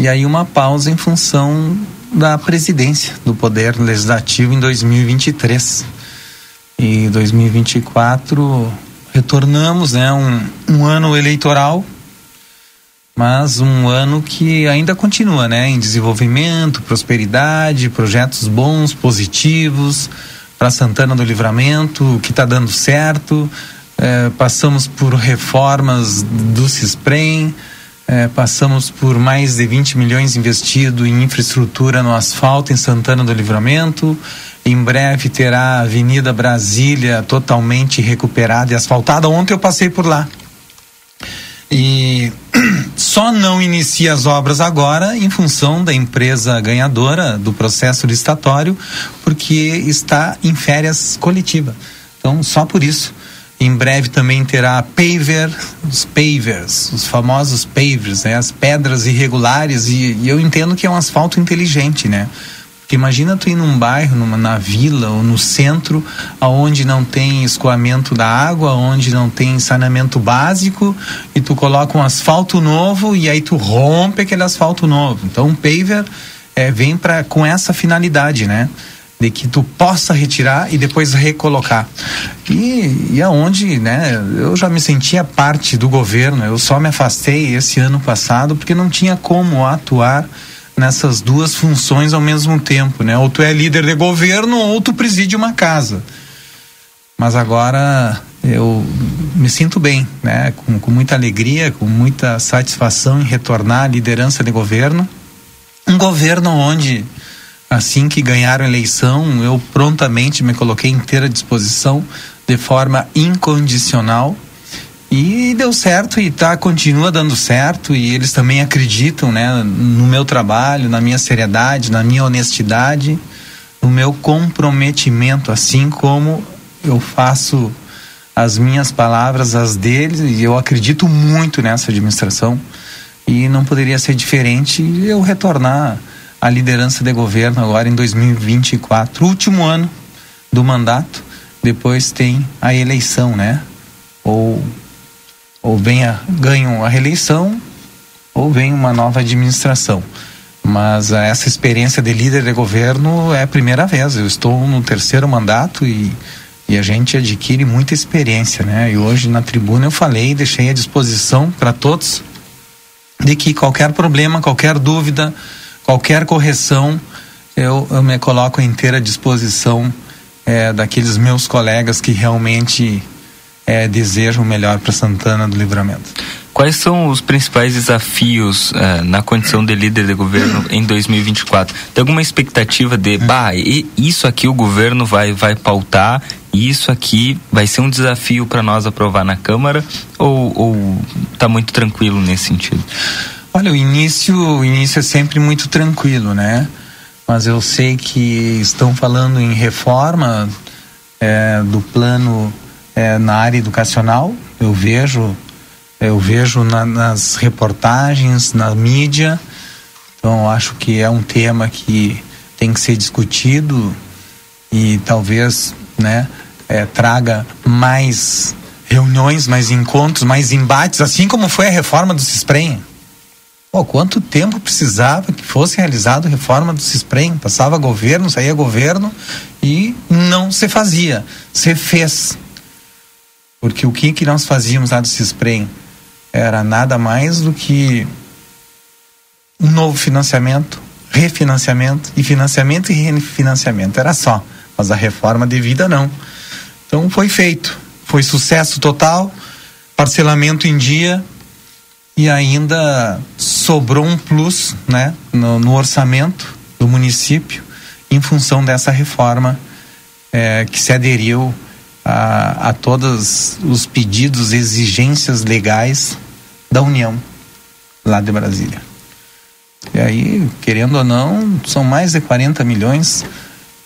Speaker 16: E aí uma pausa em função da presidência do Poder Legislativo em 2023. E 2024 retornamos, né? Um, um ano eleitoral, mas um ano que ainda continua, né? Em desenvolvimento, prosperidade, projetos bons, positivos para Santana do Livramento, que está dando certo. É, passamos por reformas do CISPREM, é, passamos por mais de 20 milhões investido em infraestrutura no asfalto em Santana do Livramento. Em breve terá a Avenida Brasília totalmente recuperada e asfaltada. Ontem eu passei por lá. E só não inicia as obras agora em função da empresa ganhadora do processo licitatório, porque está em férias coletiva. Então, só por isso. Em breve também terá paver, os pavers, os famosos pavers, né? as pedras irregulares, e, e, eu entendo que é um asfalto inteligente, né? Porque imagina tu ir num bairro, numa, na vila ou no centro, aonde não tem escoamento da água, onde não tem saneamento básico, e tu coloca um asfalto novo e aí tu rompe aquele asfalto novo. Então, um paver é, vem pra, com essa finalidade, né? De que tu possa retirar e depois recolocar. E, e aonde, né, eu já me sentia parte do governo, eu só me afastei esse ano passado porque não tinha como atuar nessas duas funções ao mesmo tempo, né? Ou tu é líder de governo ou tu preside uma casa. Mas agora eu me sinto bem, né? Com, com muita alegria, com muita satisfação em retornar à liderança de governo. Um governo onde Assim que ganharam a eleição, eu prontamente me coloquei inteira à disposição de forma incondicional. E deu certo e tá continua dando certo. E eles também acreditam, né, no meu trabalho, na minha seriedade, na minha honestidade, no meu comprometimento, assim como eu faço as minhas palavras as deles. E eu acredito muito nessa administração. E não poderia ser diferente eu retornar a liderança de governo agora em 2024, último ano do mandato. Depois tem a eleição, né? Ou ou venha ganham a reeleição ou vem uma nova administração. Mas essa experiência de líder de governo é a primeira vez. Eu estou no terceiro mandato e, e a gente adquire muita experiência, né? E hoje na tribuna eu falei, deixei à disposição para todos de que qualquer problema, qualquer dúvida, qualquer correção, eu, eu me coloco à inteira disposição é, daqueles meus colegas que realmente é, desejam o melhor para Santana do Livramento.
Speaker 8: Quais são os principais desafios uh, na condição de líder de governo em 2024? Tem alguma expectativa de, bah, isso aqui o governo vai, vai pautar, isso aqui vai ser um desafio para nós aprovar na Câmara, ou, ou tá muito tranquilo nesse sentido?
Speaker 16: Olha, o início, o início é sempre muito tranquilo, né? Mas eu sei que estão falando em reforma é, do plano é, na área educacional. Eu vejo Eu vejo na, nas reportagens, na mídia. Então, acho que é um tema que tem que ser discutido e talvez, né, é, traga mais reuniões, mais encontros, mais embates, assim como foi a reforma do Cisprem. Pô, quanto tempo precisava que fosse realizada a reforma do Cisprem? Passava governo, saía governo e não se fazia. Se fez. Porque o que, que nós fazíamos lá do Cisprem era nada mais do que um novo financiamento, refinanciamento e financiamento e refinanciamento. Era só. Mas a reforma devida não. Então foi feito. Foi sucesso total, parcelamento em dia e ainda sobrou um plus né, no, no orçamento do município em função dessa reforma é, que se aderiu a, a todos os pedidos, exigências legais da União lá de Brasília. E aí, querendo ou não, são mais de 40 milhões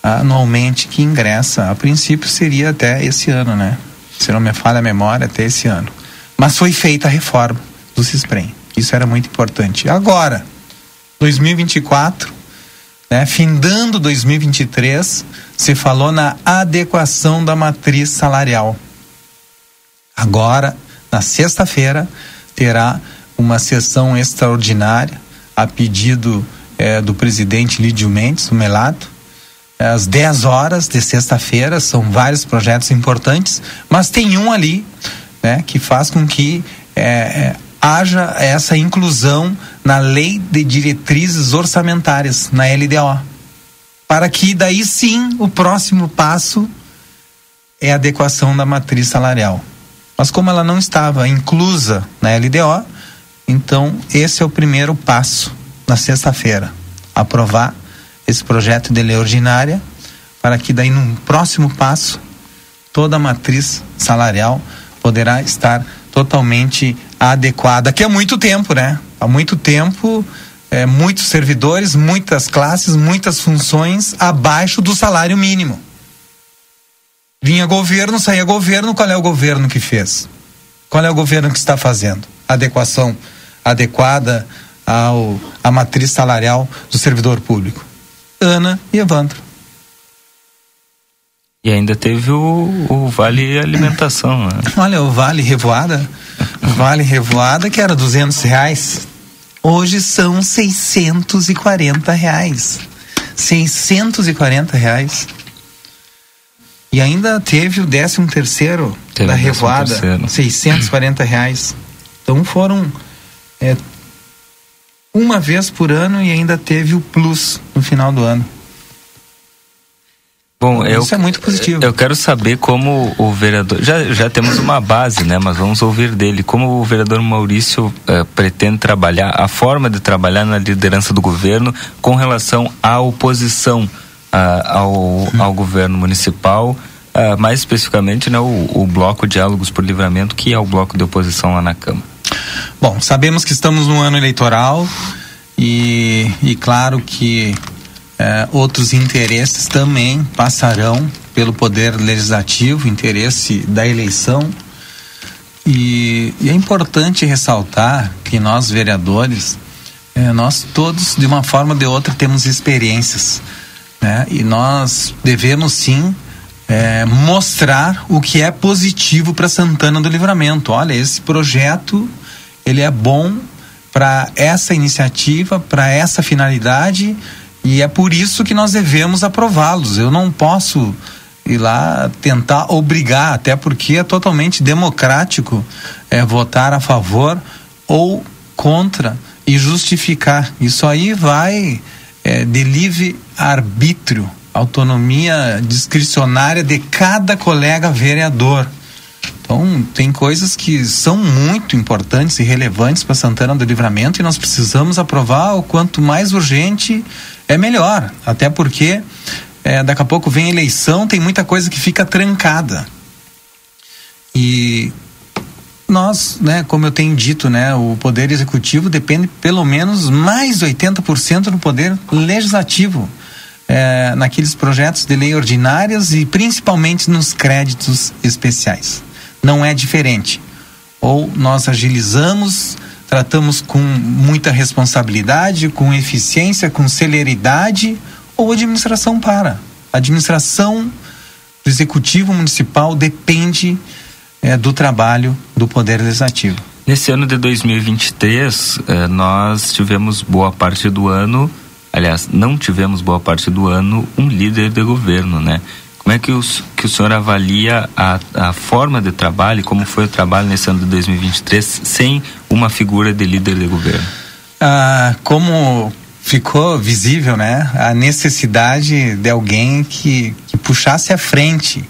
Speaker 16: anualmente que ingressa. A princípio seria até esse ano, né? Se não me falha a memória, até esse ano. Mas foi feita a reforma do CISPREM. Isso era muito importante. Agora, 2024, né, findando 2023, se falou na adequação da matriz salarial. Agora, na sexta-feira, terá uma sessão extraordinária a pedido eh, do presidente Lídio Mendes, o Melato, às 10 horas de sexta-feira. São vários projetos importantes, mas tem um ali né, que faz com que é, haja essa inclusão na lei de diretrizes orçamentárias, na LDO. Para que daí sim o próximo passo é a adequação da matriz salarial. Mas como ela não estava inclusa na LDO, então esse é o primeiro passo na sexta-feira. Aprovar esse projeto de lei ordinária para que daí num próximo passo toda a matriz salarial poderá estar totalmente adequada, que há muito tempo, né? Há muito tempo, é, muitos servidores, muitas classes, muitas funções abaixo do salário mínimo. Vinha governo, saía governo, qual é o governo que fez? Qual é o governo que está fazendo? Adequação adequada ao à matriz salarial do servidor público. Ana e Evandro.
Speaker 8: E ainda teve o, o Vale Alimentação, né?
Speaker 16: Olha, o Vale Revoada, Vale Revoada que era duzentos reais, hoje são seiscentos e quarenta reais. Seiscentos e quarenta reais. E ainda teve o décimo terceiro teve da Revoada, seiscentos quarenta reais. Então foram é, uma vez por ano e ainda teve o plus no final do ano.
Speaker 8: Bom, eu,
Speaker 16: Isso é muito positivo.
Speaker 8: Eu quero saber como o vereador. Já, já temos uma base, né? Mas vamos ouvir dele. Como o vereador Maurício eh, pretende trabalhar, a forma de trabalhar na liderança do governo com relação à oposição ah, ao, ao governo municipal, ah, mais especificamente né, o, o Bloco Diálogos por Livramento, que é o bloco de oposição lá na Câmara.
Speaker 16: Bom, sabemos que estamos no ano eleitoral e, e claro que eh, outros interesses também passarão pelo poder legislativo, interesse da eleição. E, e é importante ressaltar que nós vereadores, eh, nós todos de uma forma ou de outra temos experiências, né? E nós devemos sim é, mostrar o que é positivo para Santana do Livramento. Olha, esse projeto ele é bom para essa iniciativa, para essa finalidade e é por isso que nós devemos aprová-los. Eu não posso ir lá tentar obrigar, até porque é totalmente democrático é, votar a favor ou contra e justificar. Isso aí vai é, de livre arbítrio, autonomia discricionária de cada colega vereador. Então, tem coisas que são muito importantes e relevantes para Santana do Livramento e nós precisamos aprovar o quanto mais urgente é melhor. Até porque é, daqui a pouco vem a eleição, tem muita coisa que fica trancada. E nós, né, como eu tenho dito, né, o poder executivo depende pelo menos mais 80% do poder legislativo. É, naqueles projetos de lei ordinárias e principalmente nos créditos especiais. Não é diferente. Ou nós agilizamos, tratamos com muita responsabilidade, com eficiência, com celeridade, ou a administração para. A administração do executivo municipal depende é, do trabalho do Poder Legislativo.
Speaker 8: Nesse ano de 2023, eh, nós tivemos boa parte do ano, aliás, não tivemos boa parte do ano um líder de governo, né? Como é que, os, que o senhor avalia a, a forma de trabalho, como foi o trabalho nesse ano de 2023, sem uma figura de líder de governo?
Speaker 16: Ah, como ficou visível, né? A necessidade de alguém que, que puxasse à frente.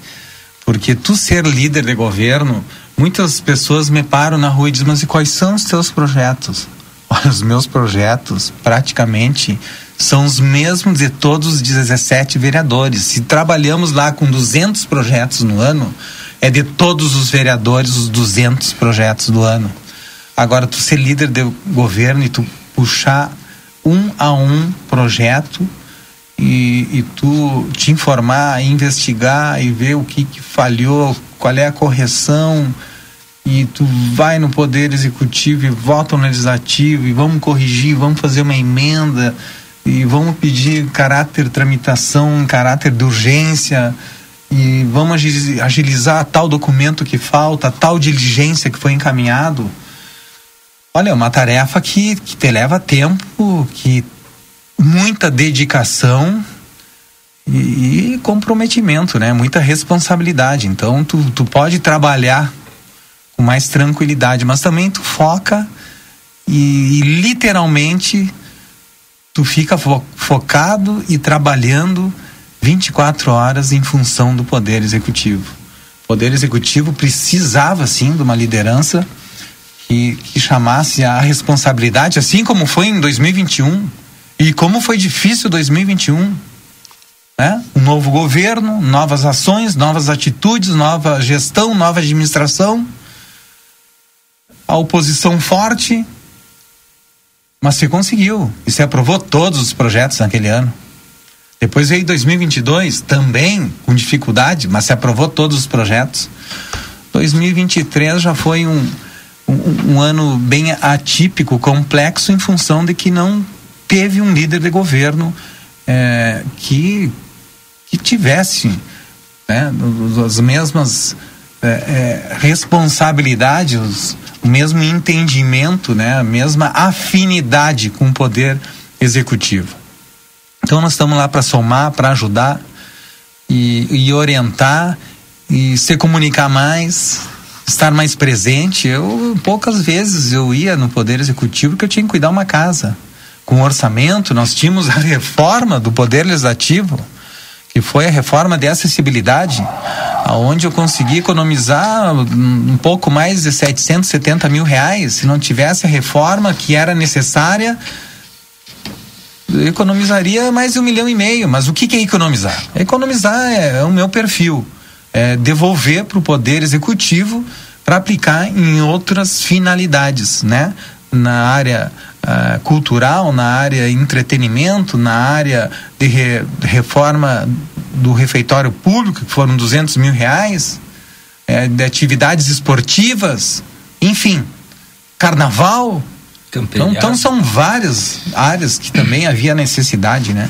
Speaker 16: Porque tu ser líder de governo, muitas pessoas me param na rua e dizem, mas e quais são os teus projetos? Olha, os meus projetos praticamente são os mesmos de todos os 17 vereadores. Se trabalhamos lá com 200 projetos no ano, é de todos os vereadores os 200 projetos do ano. Agora, tu ser líder de governo e tu puxar um a um projeto e, e tu te informar, investigar e ver o que, que falhou, qual é a correção e tu vai no poder executivo e vota no legislativo e vamos corrigir, vamos fazer uma emenda e vamos pedir caráter tramitação, caráter de urgência e vamos agilizar tal documento que falta, tal diligência que foi encaminhado. Olha, é uma tarefa que, que te leva tempo, que muita dedicação e, e, comprometimento, né? Muita responsabilidade. Então tu, tu pode trabalhar com mais tranquilidade, mas também tu foca e, e literalmente tu fica fo focado e trabalhando 24 horas em função do poder executivo. O poder executivo precisava sim de uma liderança que, que chamasse a responsabilidade, assim como foi em 2021 e como foi difícil 2021. Né? Um novo governo, novas ações, novas atitudes, nova gestão, nova administração a oposição forte, mas se conseguiu e se aprovou todos os projetos naquele ano. Depois veio 2022, também com dificuldade, mas se aprovou todos os projetos. 2023 já foi um, um, um ano bem atípico, complexo, em função de que não teve um líder de governo é, que, que tivesse né, as mesmas é, é, responsabilidades, o mesmo entendimento, né, a mesma afinidade com o poder executivo. Então nós estamos lá para somar, para ajudar e, e, orientar e se comunicar mais, estar mais presente. Eu poucas vezes eu ia no poder executivo que eu tinha que cuidar uma casa com orçamento. Nós tínhamos a reforma do poder legislativo que foi a reforma de acessibilidade, aonde eu consegui economizar um pouco mais de 770 mil reais. Se não tivesse a reforma que era necessária, eu economizaria mais de um milhão e meio. Mas o que, que é economizar? Economizar é, é o meu perfil, é devolver para o poder executivo para aplicar em outras finalidades, né? Na área uh, cultural, na área entretenimento, na área de, re, reforma do refeitório público, que foram 200 mil reais, é, de atividades esportivas, enfim, carnaval. Então, então são várias áreas que também havia necessidade, né?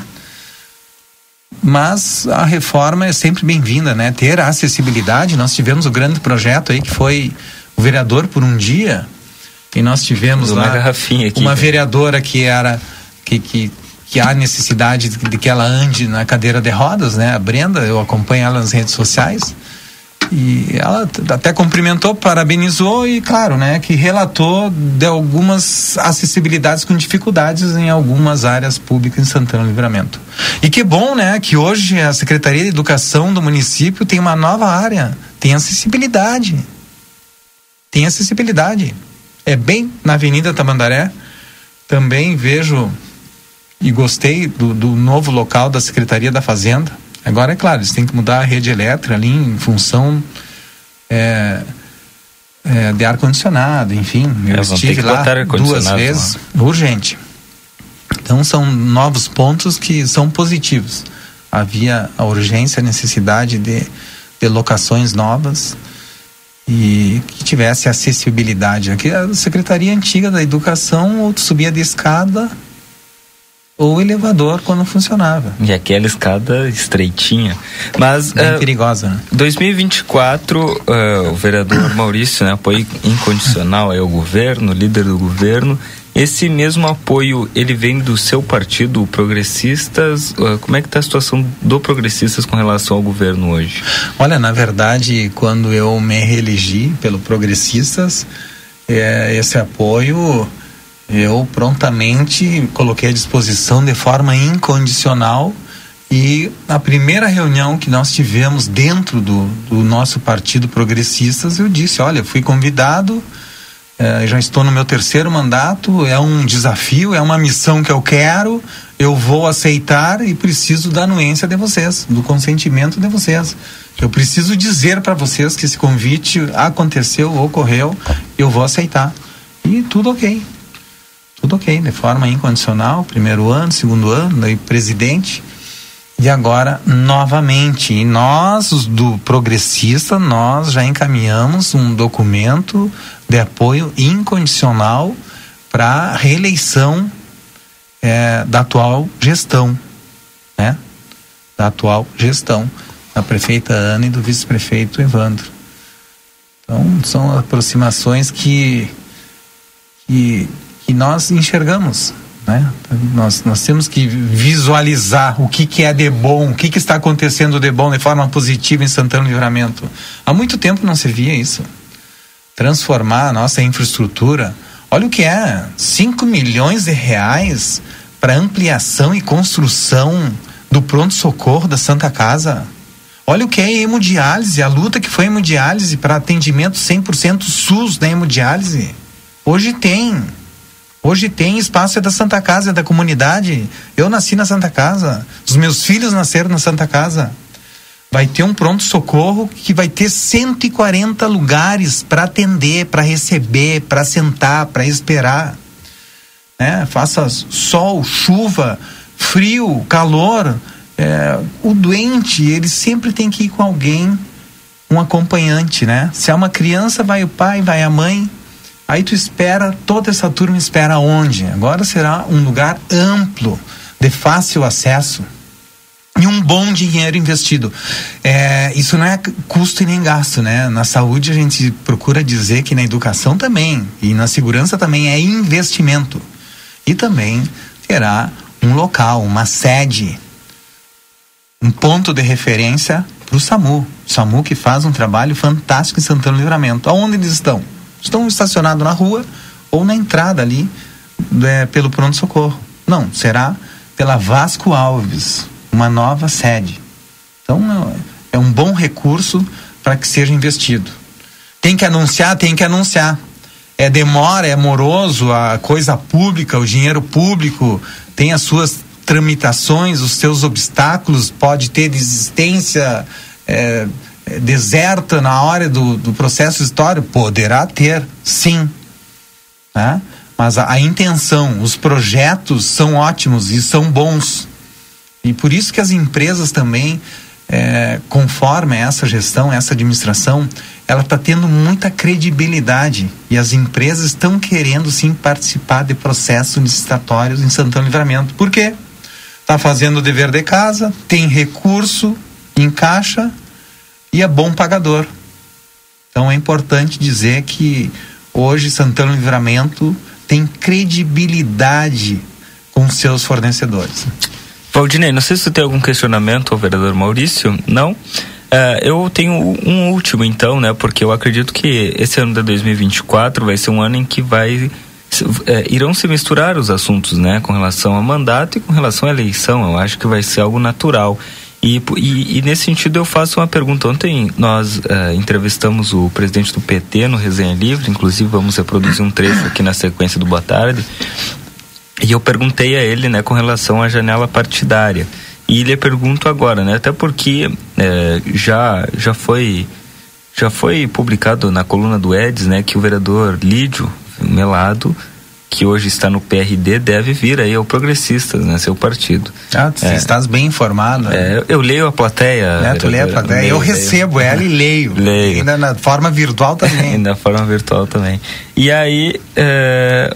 Speaker 16: Mas a reforma é sempre bem-vinda, né? Ter a acessibilidade. Nós tivemos o grande projeto aí que foi o vereador por um dia, e nós tivemos
Speaker 8: uma
Speaker 16: lá
Speaker 8: garrafinha aqui,
Speaker 16: uma
Speaker 8: né?
Speaker 16: vereadora que era que, que, que há necessidade de, que ela ande na cadeira de rodas, né? A Brenda, eu acompanho ela nas redes sociais. E ela até cumprimentou, parabenizou e, claro, né, que relatou de algumas acessibilidades com dificuldades em algumas áreas públicas em Santana do Livramento. E que bom, né, que hoje a Secretaria de Educação do município tem uma nova área, tem acessibilidade. Tem acessibilidade é bem na Avenida Tamandaré. Também vejo e gostei do, do novo local da Secretaria da Fazenda. Agora, é claro, eles têm que mudar a rede elétrica ali em função é, é, de ar-condicionado, enfim. Eu
Speaker 8: É,
Speaker 16: estive lá duas vezes, urgente. Então, são novos pontos que são positivos. Havia a urgência, a necessidade de, de locações novas e que tivesse acessibilidade. Aqui a secretaria antiga da educação, subia de escada ou elevador quando funcionava.
Speaker 8: E aquela escada estreitinha. Mas.
Speaker 16: Bem
Speaker 8: uh,
Speaker 16: perigosa, né?
Speaker 8: 2024, uh, o vereador Maurício, né, apoio incondicional ao governo, líder do governo. Esse mesmo apoio, ele vem do seu partido, Progressistas? Uh, como é que está a situação do Progressistas com relação ao governo hoje?
Speaker 16: Olha, na verdade, quando eu me reelegi pelo Progressistas, é, esse apoio eu prontamente coloquei à disposição de forma incondicional e na primeira reunião que nós tivemos dentro do, do nosso partido progressistas eu disse olha fui convidado eh, já estou no meu terceiro mandato é um desafio é uma missão que eu quero eu vou aceitar e preciso da anuência de vocês do consentimento de vocês. Eu preciso dizer para vocês que esse convite aconteceu ocorreu eu vou aceitar. E tudo ok tudo ok, de forma incondicional, primeiro ano, segundo ano, daí presidente. E agora, novamente, e nós, os do progressista, nós já encaminhamos um documento de apoio incondicional para a reeleição é, da atual gestão, né? Da atual gestão, da prefeita Ana e do vice-prefeito Evandro. Então, são aproximações que, que que nós enxergamos. Né? Nós, nós temos que visualizar o que, que é de bom, o que, que está acontecendo de bom de forma positiva em Santana Livramento. Há muito tempo não se via isso. Transformar a nossa infraestrutura. Olha o que é: 5 milhões de reais para ampliação e construção do pronto-socorro da Santa Casa. Olha o que é hemodiálise, a luta que foi hemodiálise para atendimento 100% SUS da hemodiálise. Hoje tem. Hoje tem espaço é da Santa Casa, é da comunidade. Eu nasci na Santa Casa. Os meus filhos nasceram na Santa Casa. Vai ter um pronto-socorro que vai ter 140 lugares para atender, para receber, para sentar, para esperar. Né? Faça sol, chuva, frio, calor. É, o doente, ele sempre tem que ir com alguém, um acompanhante, né? Se é uma criança, vai o pai, vai a mãe Aí tu espera, toda essa turma espera onde? Agora será um lugar amplo, de fácil acesso e um bom dinheiro investido. É, isso não é custo e nem gasto, né? Na saúde a gente procura dizer que na educação também e na segurança também é investimento. E também terá um local, uma sede, um ponto de referência para o SAMU. O SAMU que faz um trabalho fantástico em Santana Livramento. Aonde eles estão? Estão estacionados na rua ou na entrada ali é, pelo pronto-socorro. Não, será pela Vasco Alves, uma nova sede. Então, é um bom recurso para que seja investido. Tem que anunciar, tem que anunciar. É demora, é moroso, a coisa pública, o dinheiro público tem as suas tramitações, os seus obstáculos, pode ter desistência, é, é, deserta na hora do, do processo histórico? Poderá ter, sim. Né? Mas a, a intenção, os projetos são ótimos e são bons. E por isso que as empresas também, é, conforme essa gestão, essa administração, ela está tendo muita credibilidade e as empresas estão querendo sim participar de processos licitatórios em Santana Livramento. Por quê? Está fazendo o dever de casa, tem recurso, encaixa e é bom pagador. Então é importante dizer que hoje Santana Livramento tem credibilidade com seus fornecedores.
Speaker 8: Valdinei, não sei se você tem algum questionamento ao vereador Maurício. Não? Uh, eu tenho um último então, né? Porque eu acredito que esse ano de 2024 vai ser um ano em que vai é, irão se misturar os assuntos, né? Com relação ao mandato e com relação à eleição. Eu acho que vai ser algo natural. E, e, e, nesse sentido eu faço uma pergunta. Ontem nós uh, entrevistamos o presidente do PT no Resenha Livre, inclusive vamos reproduzir um trecho aqui na sequência do Boa Tarde. E eu perguntei a ele, né, com relação à janela partidária. E lhe pergunto agora, né, até porque é, já, já foi já foi publicado na coluna do Eds, né, que o vereador Lídio Melado que hoje está no PRD deve vir aí ao Progressistas, né? Seu partido.
Speaker 16: Ah, tu
Speaker 8: É.
Speaker 16: estás bem informado.
Speaker 8: É, eu, eu leio a plateia.
Speaker 16: É, tu lê a plateia. Eu
Speaker 8: leio,
Speaker 16: recebo
Speaker 8: leio.
Speaker 16: ela e leio.
Speaker 8: Leio.
Speaker 16: Ainda na forma virtual também.
Speaker 8: da forma virtual também. E aí, é,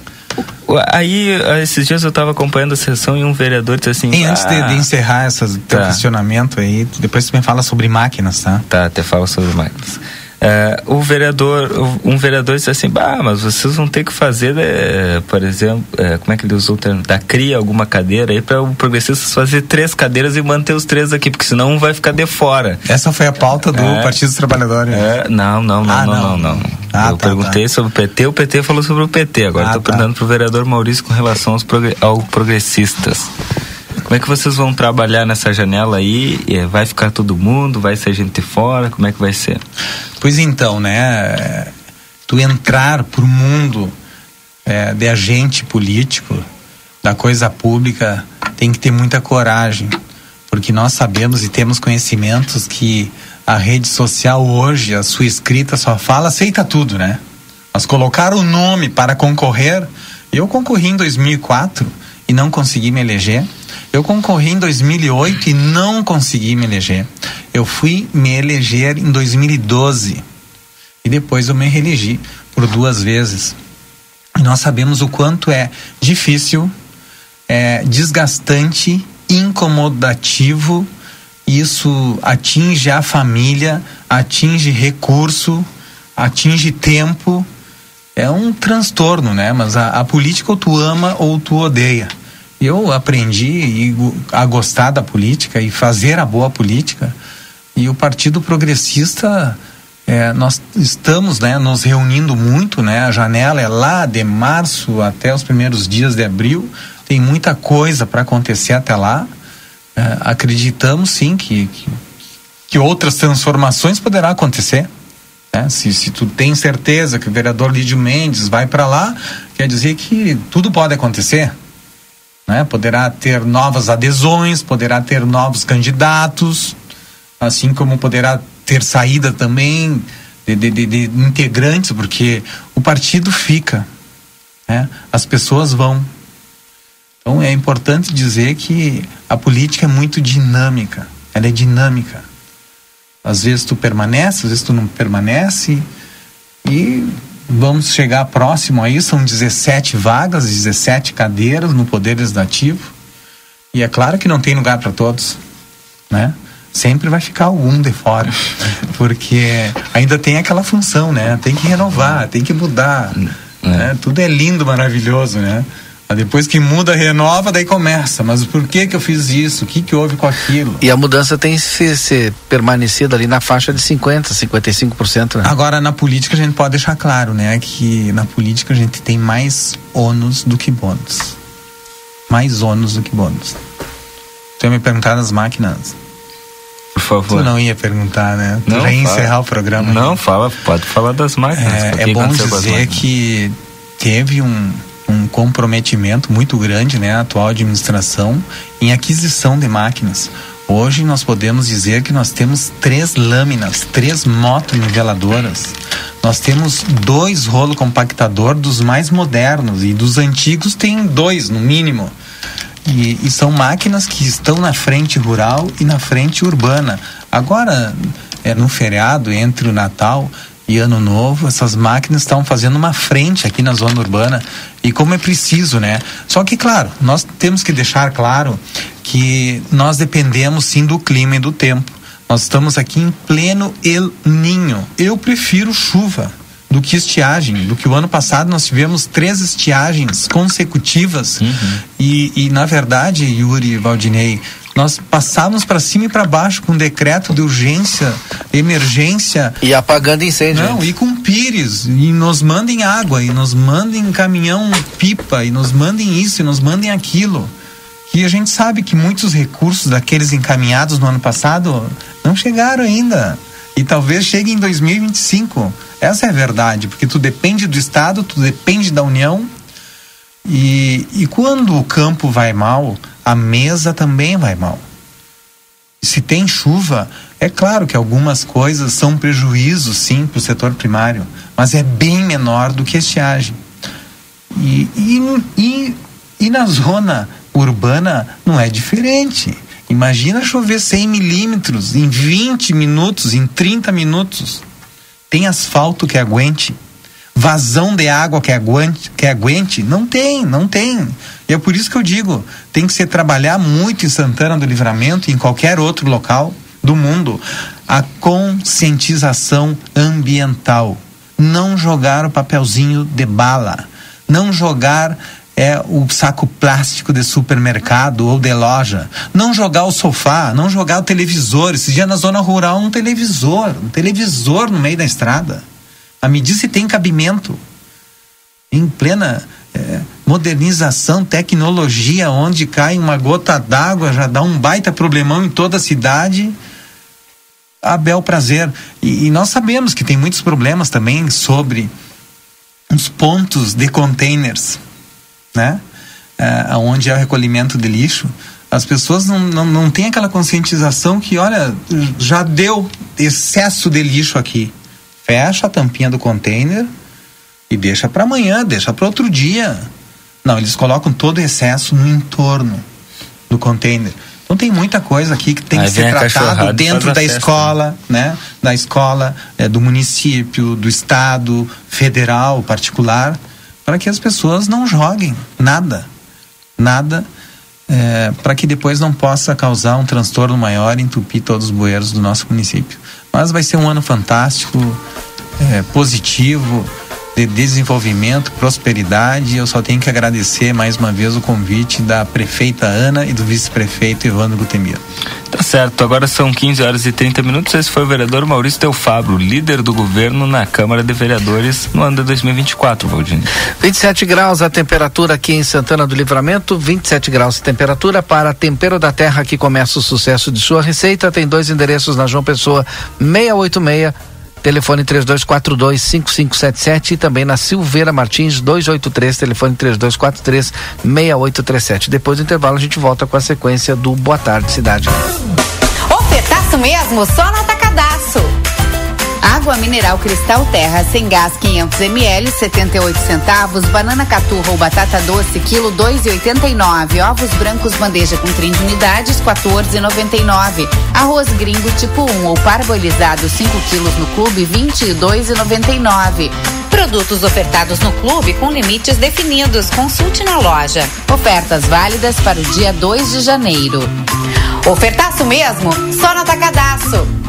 Speaker 8: aí esses dias eu estava acompanhando a sessão e um vereador disse assim.
Speaker 16: E antes de,
Speaker 8: "Ah,
Speaker 16: de encerrar esse
Speaker 8: Tá.
Speaker 16: questionamento aí, depois tu me fala sobre máquinas, tá?
Speaker 8: Tá, até fala sobre máquinas. É, o vereador, um vereador disse assim, bah, mas vocês vão ter que fazer, é, por exemplo, é, como é que ele usou o termo? Da cria alguma cadeira aí para o progressistas fazer três cadeiras e manter os três aqui, porque senão um vai ficar de fora.
Speaker 16: Essa foi a pauta do
Speaker 8: É.
Speaker 16: Partido dos Trabalhadores.
Speaker 8: É, não, não, não,
Speaker 16: Ah,
Speaker 8: não,
Speaker 16: não.
Speaker 8: não, não.
Speaker 16: Ah,
Speaker 8: eu
Speaker 16: tá,
Speaker 8: perguntei sobre o PT, o PT falou sobre o PT. Agora
Speaker 16: Ah,
Speaker 8: estou
Speaker 16: tá.
Speaker 8: perguntando pro vereador Maurício com relação aos progre- ao progressistas. Como é que vocês vão trabalhar nessa janela aí? Vai ficar todo mundo? Vai ser gente fora? Como é que vai ser?
Speaker 16: Pois então, né? Tu entrar pro mundo é, de agente político, da coisa pública, tem que ter muita coragem. Porque nós sabemos e temos conhecimentos que a rede social hoje, a sua escrita só fala, aceita tudo, né? Mas colocar o nome para concorrer, eu concorri em 2004 e não consegui me eleger. Eu concorri em 2008 e não consegui me eleger. Eu fui me eleger em 2012 e depois eu me reelegi por duas vezes. E nós sabemos o quanto é difícil, é desgastante, incomodativo. Isso atinge a família, atinge recurso, atinge tempo. É um transtorno, né? Mas a, a política ou tu ama ou tu odeia. Eu aprendi a gostar da política e fazer a boa política. E o Partido Progressista, é, nós estamos né, nos reunindo muito, né? A janela é lá de março até os primeiros dias de abril. Tem muita coisa para acontecer até lá. É, acreditamos sim que, que, que outras transformações poderá acontecer. né? Se, se tu tem certeza que o vereador Lídio Mendes vai para lá, quer dizer que tudo pode acontecer. Né? Poderá ter novas adesões, poderá ter novos candidatos, assim como poderá ter saída também de, de, de- de integrantes, porque o partido fica, né? as pessoas vão. Então é importante dizer que a política é muito dinâmica, ela é dinâmica. Às vezes tu permanece, às vezes tu não permanece e vamos chegar próximo aí, são 17 vagas, 17 cadeiras no Poder Legislativo. E é claro que não tem lugar para todos, né? Sempre vai ficar algum de fora, porque ainda tem aquela função, né? Tem que renovar, tem que mudar, né? Tudo é lindo, maravilhoso, né? Mas depois que muda, renova, daí começa. Mas por que que eu fiz isso? O que que houve com aquilo?
Speaker 2: E a mudança tem se, se permanecido ali na faixa de 50, 55%, né?
Speaker 16: Agora, na política, a gente pode deixar claro, né? Que na política a gente tem mais ônus do que bônus. Mais ônus do que bônus. Tu ia me perguntar das máquinas.
Speaker 8: Por favor.
Speaker 16: Tu não ia perguntar, né? Tu
Speaker 8: Não,
Speaker 16: já ia
Speaker 8: fala.
Speaker 16: encerrar o programa.
Speaker 8: Não, fala, pode falar das máquinas.
Speaker 16: É, é bom dizer
Speaker 8: máquinas?
Speaker 16: que teve um, um comprometimento muito grande, né, a atual administração, em aquisição de máquinas. Hoje nós podemos dizer que nós temos três lâminas, três motoniveladoras. Nós temos dois rolo compactador dos mais modernos e dos antigos tem dois no mínimo. E, e são máquinas que estão na frente rural e na frente urbana. Agora, é, no feriado, entre o Natal e Ano Novo, essas máquinas estão fazendo uma frente aqui na zona urbana. E como é preciso, né? Só que, claro, nós temos que deixar claro que nós dependemos sim do clima e do tempo. Nós estamos aqui em pleno El Ninho. Eu prefiro chuva do que estiagem. Do que o ano passado nós tivemos três estiagens consecutivas e, e na verdade, Yuri e Valdinei, nós passávamos para cima e para baixo com decreto de urgência, emergência.
Speaker 2: E apagando incêndio.
Speaker 16: Não, e com pires. E nos mandem água, e nos mandem caminhão pipa, e nos mandem isso, e nos mandem aquilo. E a gente sabe que muitos recursos daqueles encaminhados no ano passado não chegaram ainda. E talvez chegue em 2025. Essa é a verdade, porque tu depende do Estado, tu depende da União. E, e quando o campo vai mal, a mesa também vai mal. Se tem chuva, é claro que algumas coisas são prejuízo, sim, para o setor primário, mas é bem menor do que estiagem. E, e, e, e na zona urbana não é diferente. Imagina chover 100 milímetros em 20 minutos, em 30 minutos. Tem asfalto que aguente? Vazão de água que aguente? Que aguente? Não tem, não tem. E é por isso que eu digo: tem que se trabalhar muito em Santana do Livramento e em qualquer outro local do mundo a conscientização ambiental. Não jogar o papelzinho de bala. Não jogar é o saco plástico de supermercado ou de loja. Não jogar o sofá, não jogar o televisor. Esse dia na zona rural, um televisor, um televisor no meio da estrada. A medida se tem cabimento. Em plena é, modernização, tecnologia, onde cai uma gota d'água, já dá um baita problemão em toda a cidade. A bel prazer. E, e nós sabemos que tem muitos problemas também sobre os pontos de containers né? É, onde é o recolhimento de lixo, as pessoas não, não, não têm aquela conscientização que, olha, já deu excesso de lixo aqui. Fecha a tampinha do container e deixa para amanhã, deixa para outro dia. Não, eles colocam todo o excesso no entorno do container. Então tem muita coisa aqui que tem Aí que ser tratado dentro da escola, né? Da escola, é, do município, do estado, federal, particular para que as pessoas não joguem nada, nada, é, para que depois não possa causar um transtorno maior e entupir todos os bueiros do nosso município. Mas vai ser um ano fantástico, é, positivo, de desenvolvimento, prosperidade. Eu só tenho que agradecer mais uma vez o convite da prefeita Ana e do vice-prefeito Evandro Gutemir.
Speaker 8: Tá certo, agora são 15 horas e 30 minutos. Esse foi o vereador Maurício Del Fabro, líder do governo na Câmara de Vereadores no ano de 2024, Valdinho.
Speaker 2: 27 graus a temperatura aqui em Santana do Livramento, 27 graus de temperatura para Tempero da Terra que começa o sucesso de sua receita. Tem dois endereços na João Pessoa 686 telefone 3242 5577 e também na Silveira Martins 283, telefone 3243 6837. Depois do intervalo a gente volta com a sequência do Boa Tarde Cidade.
Speaker 15: Ofertaço mesmo, só no atacadaço. Água mineral Cristal Terra sem gás 500 ml 78 centavos, banana caturra ou batata doce quilo 2,89, ovos brancos bandeja com 30 unidades 14,99, arroz gringo tipo 1 ou parboilizado 5 quilos no clube 22,99. Produtos ofertados no clube com limites definidos. Consulte na loja. Ofertas válidas para o dia 2 de janeiro. Ofertaço mesmo? Só no Atacadaço.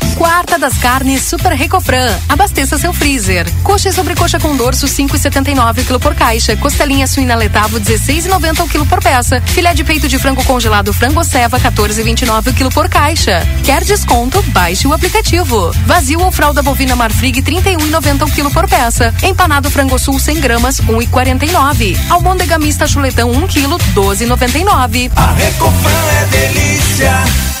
Speaker 17: Quarta das carnes Super Recofran. Abasteça seu freezer. Coxa e sobrecoxa com dorso 5,79 kg por caixa. Costelinha suína letavo 16,90 kg por peça. Filé de peito de frango congelado frango ceva 14,29 kg por caixa. Quer desconto? Baixe o aplicativo. Vazio ou fralda bovina Marfrig 31,90 kg por peça. Empanado frango sul 100 gramas 1,49. Almôndega mista chuletão 1 kg 12,99.
Speaker 18: A Recofran é delícia.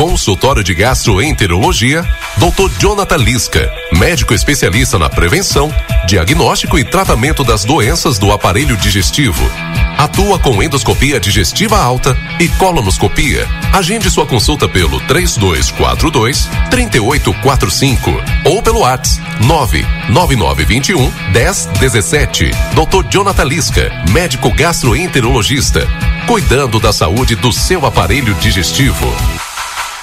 Speaker 1: Consultório de Gastroenterologia, Dr. Jonathan Lisca, médico especialista na prevenção, diagnóstico e tratamento das doenças do aparelho digestivo. Atua com endoscopia digestiva alta e colonoscopia. Agende sua consulta pelo 3242 3845 ou pelo WhatsApp 99921 1017. Dr. Jonathan Lisca, médico gastroenterologista, cuidando da saúde do seu aparelho digestivo.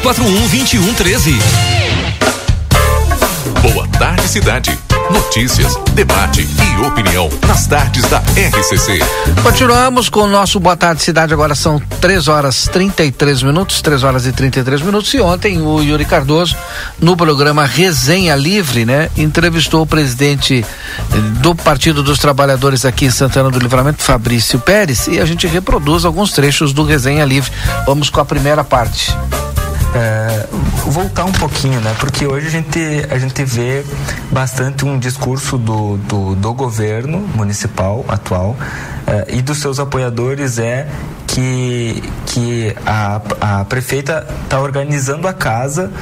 Speaker 7: 3241 2113.
Speaker 1: Boa tarde. Cidade. Notícias, debate e opinião nas tardes da RCC.
Speaker 2: Continuamos com o nosso Boa Tarde Cidade. Agora são 3 horas 33 minutos, 3 horas e 33 minutos. E ontem o Yuri Cardoso, no programa Resenha Livre, né, entrevistou o presidente do Partido dos Trabalhadores aqui em Santana do Livramento, Fabrício Pérez, e a gente reproduz alguns trechos do Resenha Livre. Vamos com a primeira parte.
Speaker 19: É, voltar um pouquinho, né? Porque hoje a gente, a gente vê bastante um discurso do, do, do governo municipal atual é, e dos seus apoiadores é que, que a, a prefeita está organizando a casa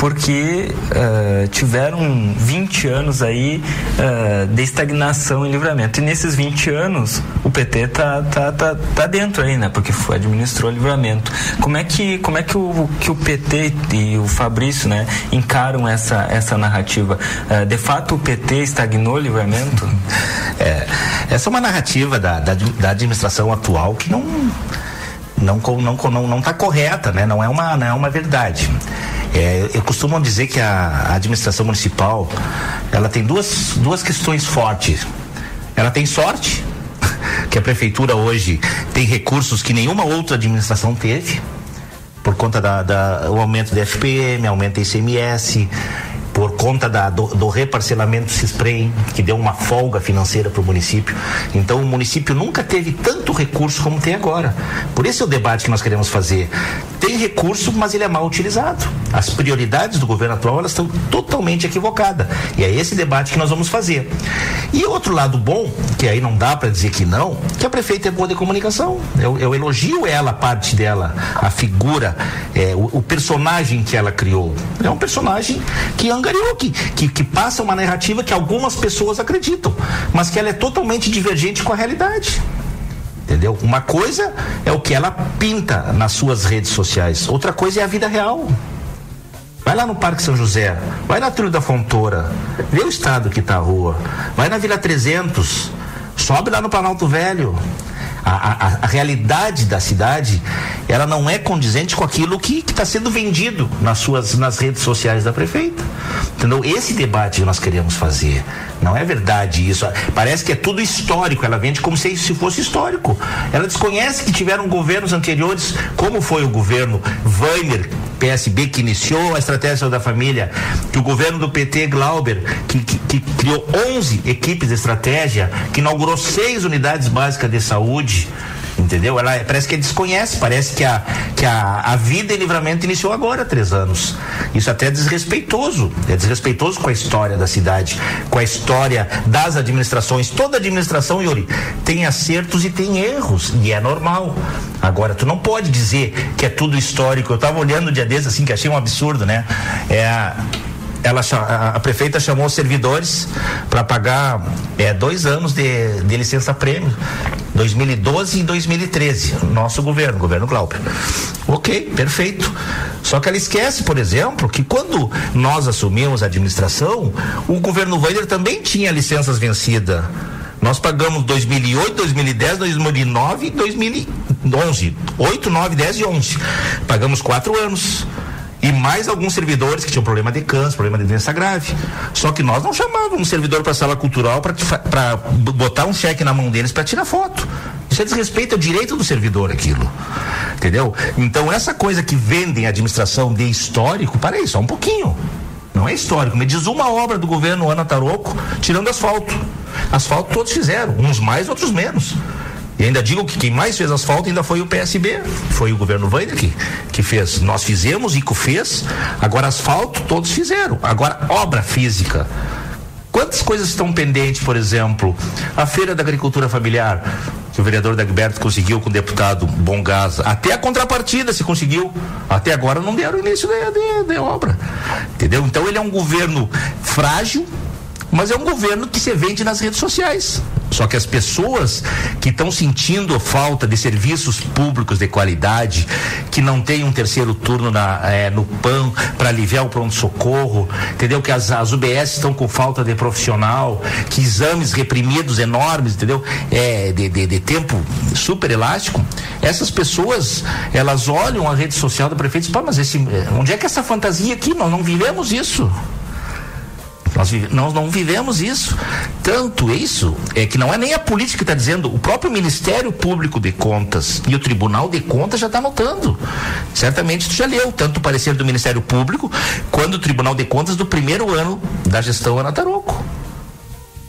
Speaker 19: porque uh, tiveram 20 anos aí uh, de estagnação em livramento. E nesses 20 anos, o PT tá, tá, tá, tá dentro aí, né? Porque foi, administrou livramento. Como é que, como é que, o, que o PT e o Fabrício, né, encaram essa, essa narrativa? Uh, de fato, o PT estagnou o livramento?
Speaker 20: É, essa é uma narrativa da, da, da administração atual que não não não não não está correta, né? Não é uma não é uma verdade. É, eu costumo dizer que a, administração municipal ela tem duas, duas questões fortes. Ela tem sorte, que a prefeitura hoje tem recursos que nenhuma outra administração teve, por conta da, da o aumento da FPM, aumento da ICMS, por conta da, do, do reparcelamento CISPREM, que deu uma folga financeira para o município. Então o município nunca teve tanto recurso como tem agora. Por esse é o debate que nós queremos fazer. Tem recurso, mas ele é mal utilizado. As prioridades do governo atual elas estão totalmente equivocadas. E é esse debate que nós vamos fazer. E outro lado bom, que aí não dá para dizer que não, que a prefeita é boa de comunicação. Eu, eu elogio ela, a parte dela, a figura, é, o, o personagem que ela criou. É um personagem que anga que, que, passa uma narrativa que algumas pessoas acreditam, mas que ela é totalmente divergente com a realidade. Entendeu? Uma coisa é o que ela pinta nas suas redes sociais, outra coisa é a vida real. Vai lá no Parque São José, vai na Trilha da Fontoura, vê o estado que está a rua, vai na Vila 300, sobe lá no Planalto Velho, a, a, a, realidade da cidade ela não é condizente com aquilo que está sendo vendido nas suas nas redes sociais da prefeita. Entendeu? Esse debate que nós queremos fazer. Não é verdade isso. Parece que é tudo histórico. Ela vende como se, se fosse histórico. Ela desconhece que tiveram governos anteriores, como foi o governo Weiner, PSB, que iniciou a estratégia da família, que o governo do PT, Glauber, que, que, que criou 11 equipes de estratégia, que inaugurou seis unidades básicas de saúde entendeu? Ela parece que desconhece, parece que a, que a, a vida em livramento iniciou agora, três anos. Isso até é desrespeitoso, é desrespeitoso com a história da cidade, com a história das administrações. Toda administração, Yuri, tem acertos e tem erros, e é normal. Agora, tu não pode dizer que é tudo histórico. Eu estava olhando o dia desses, assim, que achei um absurdo, né? É ela a prefeita chamou os servidores para pagar é, dois anos de, de licença prêmio 2012 e 2013 nosso governo governo Glauber ok perfeito só que ela esquece por exemplo que quando nós assumimos a administração o governo Weiler também tinha licenças vencidas nós pagamos 2008, 2010, 2009 e 2011. 8, 9, 10 e 11. Pagamos quatro anos e mais alguns servidores que tinham problema de câncer, problema de doença grave. Só que nós não chamávamos um servidor para a sala cultural para botar um cheque na mão deles para tirar foto. Isso é desrespeito ao direito do servidor aquilo. Entendeu? Então essa coisa que vendem a administração de histórico, para aí, só um pouquinho. Não é histórico. Me diz uma obra do governo Ana Taroco tirando asfalto. Asfalto todos fizeram, uns mais, outros menos. E ainda digo que quem mais fez asfalto ainda foi o PSB, foi o governo Weiner que, que fez. Nós fizemos, ICO fez, agora asfalto todos fizeram. Agora obra física. Quantas coisas estão pendentes, por exemplo, a Feira da Agricultura Familiar, que o vereador Dagberto conseguiu com o deputado Bom Gás, até a contrapartida se conseguiu, até agora não deram início da obra, entendeu? Então ele é um governo frágil, mas é um governo que se vende nas redes sociais. Só que as pessoas que estão sentindo falta de serviços públicos de qualidade, que não tem um terceiro turno na, é, no PAN para aliviar o pronto-socorro, entendeu? Que as, as UBS estão com falta de profissional, que exames reprimidos enormes, entendeu? É, de, de, de tempo super elástico. Essas pessoas, elas olham a rede social do prefeito e dizem, mas esse, onde é que essa fantasia aqui? Nós não vivemos isso. Nós, vive, nós não vivemos isso. Tanto isso é que não é nem a política que está dizendo, o próprio Ministério Público de Contas e o Tribunal de Contas já está notando. Certamente tu já leu tanto o parecer do Ministério Público quanto o Tribunal de Contas do primeiro ano da gestão Ana Taroco.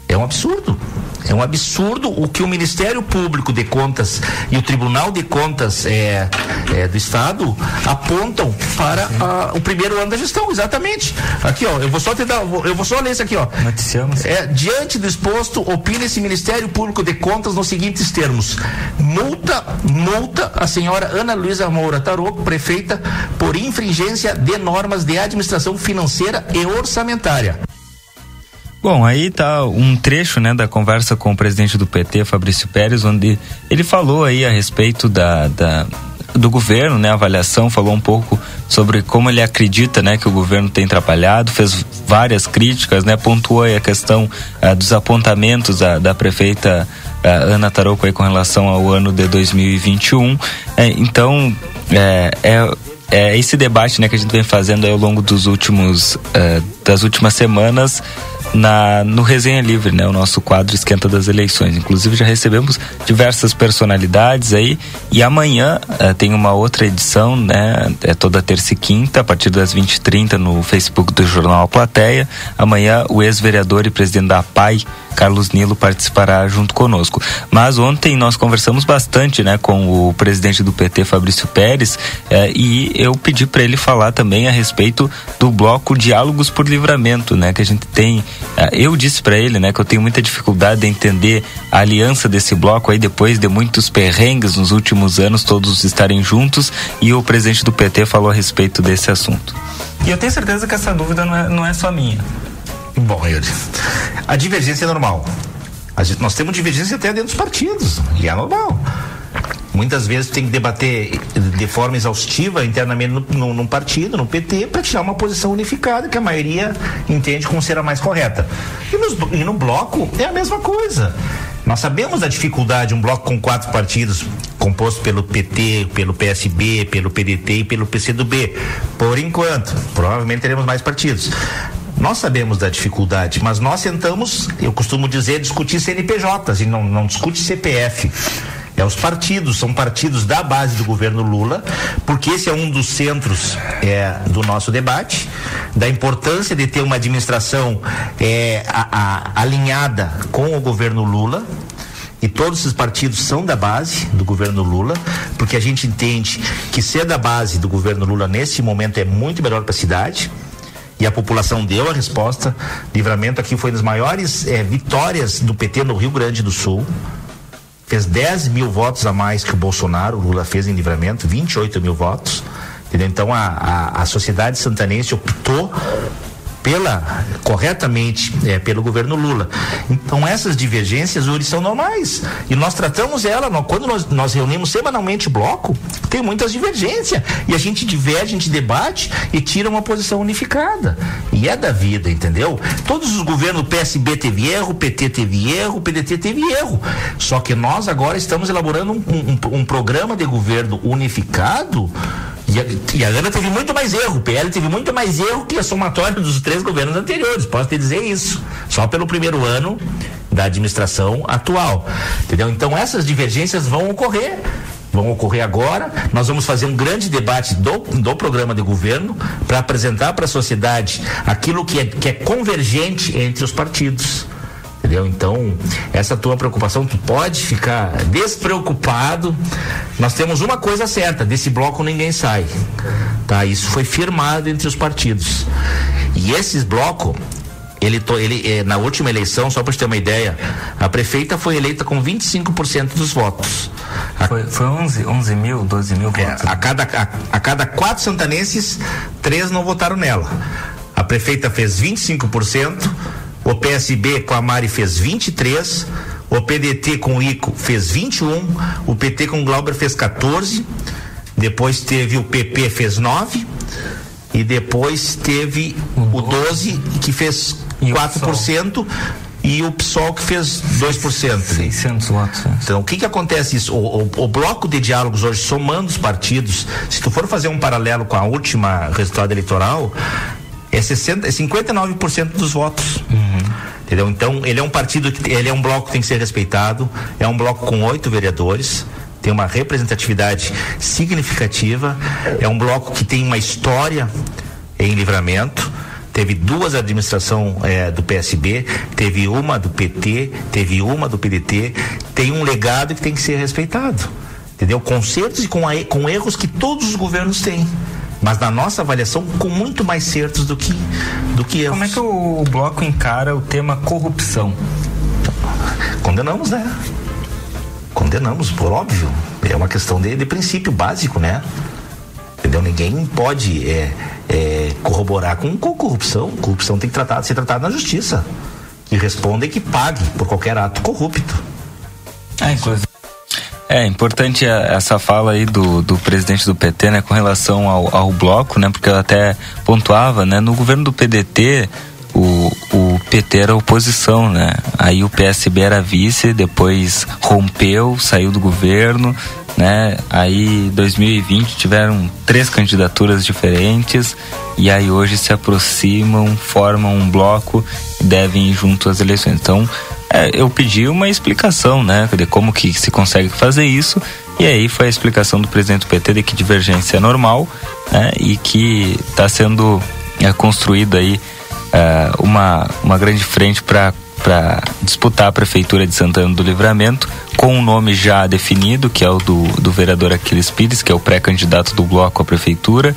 Speaker 20: É um absurdo. É um absurdo o que o Ministério Público de Contas e o Tribunal de Contas é, é, do Estado apontam para a, o primeiro ano da gestão, exatamente. Aqui, ó, eu vou só te dar, eu vou só ler isso aqui, ó.
Speaker 19: Noticiamos.
Speaker 20: É, diante do exposto, opina esse Ministério Público de Contas nos seguintes termos: multa, multa a senhora Ana Luísa Moura Taroco, prefeita, por infringência de normas de administração financeira e orçamentária.
Speaker 8: Bom, aí tá um trecho, né, da conversa com o presidente do PT, Fabrício Pérez, onde ele falou aí a respeito da, da do governo, né, a avaliação, falou um pouco sobre como ele acredita, né, que o governo tem trabalhado, fez várias críticas, né, pontuou a questão uh, dos apontamentos da, da prefeita uh, Ana Tarouco aí com relação ao ano de 2021. É, então, é, é é esse debate né, que a gente vem fazendo ao longo dos últimos uh, das últimas semanas na, no Resenha Livre, né? O nosso quadro Esquenta das Eleições. Inclusive já recebemos diversas personalidades aí e amanhã uh, tem uma outra edição, né? É toda terça e quinta, a partir das 20h30 no Facebook do Jornal Plateia. Amanhã o ex-vereador e presidente da PAI, Carlos Nilo, participará junto conosco. Mas ontem nós conversamos bastante, né? Com o presidente do PT, Fabrício Pérez, eh, e eu pedi para ele falar também a respeito do bloco Diálogos por Livramento, né? Que a gente tem eu disse para ele, né, que eu tenho muita dificuldade de entender a aliança desse bloco aí depois de muitos perrengues nos últimos anos, todos estarem juntos, e o presidente do PT falou a respeito desse assunto.
Speaker 19: E eu tenho certeza que essa dúvida não é, não é só minha.
Speaker 20: Bom, Yuri, a divergência é normal. Gente, nós temos divergência até dentro dos partidos, e é normal muitas vezes tem que debater de forma exaustiva internamente no, no partido, no PT, para tirar uma posição unificada que a maioria entende como ser a mais correta. E, nos, e no bloco é a mesma coisa. Nós sabemos da dificuldade, um bloco com quatro partidos, composto pelo PT, pelo PSB, pelo PDT e pelo PCdoB. Por enquanto, provavelmente teremos mais partidos. Nós sabemos da dificuldade, mas nós tentamos, eu costumo dizer, discutir CNPJs e não, não discute CPF. É os partidos, são partidos da base do governo Lula, porque esse é um dos centros é, do nosso debate, da importância de ter uma administração é, a, a, alinhada com o governo Lula, e todos esses partidos são da base do governo Lula, porque a gente entende que ser da base do governo Lula nesse momento é muito melhor para a cidade. E a população deu a resposta. Livramento aqui foi uma das maiores é, vitórias do PT no Rio Grande do Sul fez 10 mil votos a mais que o Bolsonaro, o Lula fez em livramento, 28 mil votos. Então a, a, a sociedade santanense optou pela corretamente é, pelo governo Lula. Então essas divergências hoje são normais e nós tratamos ela quando nós, nós reunimos semanalmente bloco tem muitas divergências e a gente diverge, a gente debate e tira uma posição unificada e é da vida, entendeu? Todos os governos PSB teve erro, PT teve erro, PDT teve erro. Só que nós agora estamos elaborando um, um, um programa de governo unificado e a, e a, Ana teve muito mais erro, o PL teve muito mais erro que a somatória dos três governos anteriores, posso te dizer isso. Só pelo primeiro ano da administração atual. Entendeu? Então essas divergências vão ocorrer. Vão ocorrer agora. Nós vamos fazer um grande debate do, do programa de governo para apresentar para a sociedade aquilo que é, que é convergente entre os partidos entendeu? Então, essa tua preocupação, tu pode ficar despreocupado. Nós temos uma coisa certa, desse bloco ninguém sai. Tá? Isso foi firmado entre os partidos. E esses blocos ele, ele eh, na última eleição, só para ter uma ideia, a prefeita foi eleita com 25% dos votos.
Speaker 19: A, foi, foi 11, 11 mil, 12 mil
Speaker 20: é, votos. A cada, a, a cada quatro santanenses, três não votaram nela. A prefeita fez 25%, o PSB com a Mari fez 23, o PDT com o ICO fez 21, o PT com o Glauber fez 14, depois teve o PP fez 9 e depois teve o 12 que fez 4% e o PSOL que fez 2%.
Speaker 19: 600 votos.
Speaker 20: Então, o que que acontece isso? O, o, o, bloco de diálogos hoje, somando os partidos, se tu for fazer um paralelo com a última resultado eleitoral, é 60, é 59% dos votos. Entendeu? Então, ele é um partido que ele é um bloco que tem que ser respeitado, é um bloco com oito vereadores, tem uma representatividade significativa, é um bloco que tem uma história em livramento. Teve duas administrações eh, do PSB, teve uma do PT, teve uma do PDT, tem um legado que tem que ser respeitado. Entendeu? Concertos e com, a- com erros que todos os governos têm. Mas na nossa avaliação, com muito mais certos do que, do que erros.
Speaker 19: Como é que o bloco encara o tema corrupção?
Speaker 20: Condenamos, né? Condenamos, por óbvio. É uma questão de, de princípio básico, né? Entendeu? Ninguém pode é, é, corroborar com, com corrupção. Corrupção tem que tratar, ser tratada na justiça. Que responda e que pague por qualquer ato corrupto.
Speaker 19: Ah, inclusive.
Speaker 8: É importante essa fala aí do, do presidente do PT, né, com relação ao, ao bloco, né, porque eu até pontuava, né, no governo do PDT o, o PT era oposição, né, aí o PSB era vice, depois rompeu, saiu do governo, né, aí 2020 tiveram três candidaturas diferentes e aí hoje se aproximam, formam um bloco e devem ir junto às eleições. Então é, eu pedi uma explicação, né, de como que se consegue fazer isso, e aí foi a explicação do presidente do PT de que divergência é normal, né, e que está sendo é, construída aí é, uma, uma grande frente para para disputar a prefeitura de Santana do Livramento com um nome já definido, que é o do, do vereador Aquiles Pires, que é o pré-candidato do bloco à prefeitura.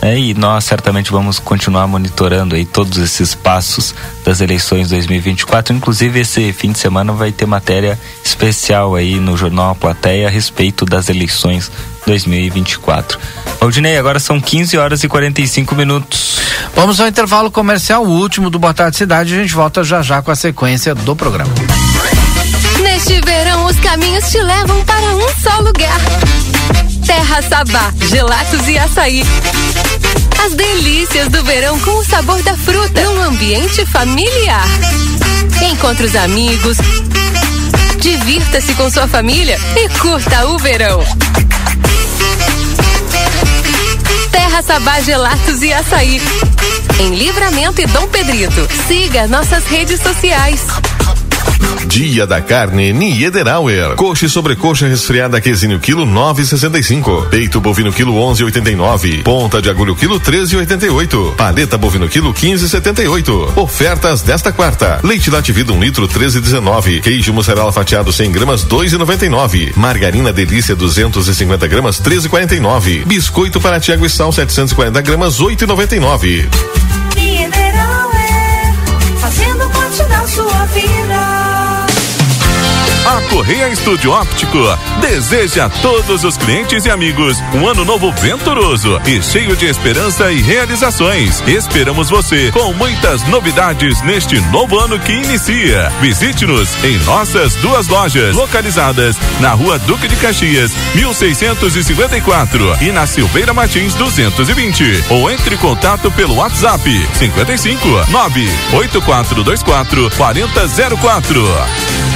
Speaker 8: Né, e nós certamente vamos continuar monitorando aí todos esses passos das eleições 2024. Inclusive esse fim de semana vai ter matéria especial aí no jornal A Plateia a respeito das eleições 2024. Aldinei, agora são 15 horas e 45 minutos.
Speaker 2: Vamos ao intervalo comercial, o último do Boa Tarde Cidade. A gente volta já já com a sequência do programa.
Speaker 17: Neste verão, os caminhos te levam para um só lugar. Terra Sabá, gelatos e açaí. As delícias do verão com o sabor da fruta num ambiente familiar. Encontre os amigos, divirta-se com sua família e curta o verão. Terra Sabá, gelatos e açaí. Em Livramento e Dom Pedrito. Siga nossas redes sociais.
Speaker 1: Dia da carne Niederauer. Coxa e sobrecoxa resfriada quesinho quilo 9,65. Peito bovino quilo 11,89. Ponta de agulho quilo 13,88. Paleta bovino quilo 15,78. Ofertas desta quarta. Leite Lativida 1 litro 13,19. Queijo mussarela fatiado 100 gramas 2,99. Margarina Delícia 250 gramas 13,49. Biscoito para Tiago e Sal 740 gramas 8,99.
Speaker 21: A Correia Estúdio Óptico deseja a todos os clientes e amigos um ano novo venturoso e cheio de esperança e realizações. Esperamos você com muitas novidades neste novo ano que inicia. Visite-nos em nossas duas lojas localizadas na Rua Duque de Caxias, 1654 e na Silveira Martins 220 ou entre em contato pelo WhatsApp 55 98424 4004.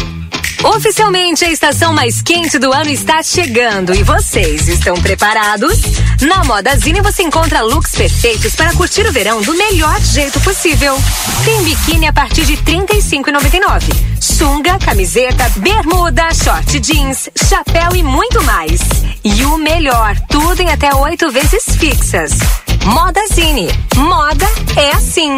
Speaker 12: Oficialmente, a estação mais quente do ano está chegando e vocês estão preparados? Na Modazine você encontra looks perfeitos para curtir o verão do melhor jeito possível. Tem biquíni a partir de R$ 35,99. Sunga, camiseta, bermuda, short jeans, chapéu e muito mais. E o melhor, tudo em até oito vezes fixas. Modazine. Moda é assim.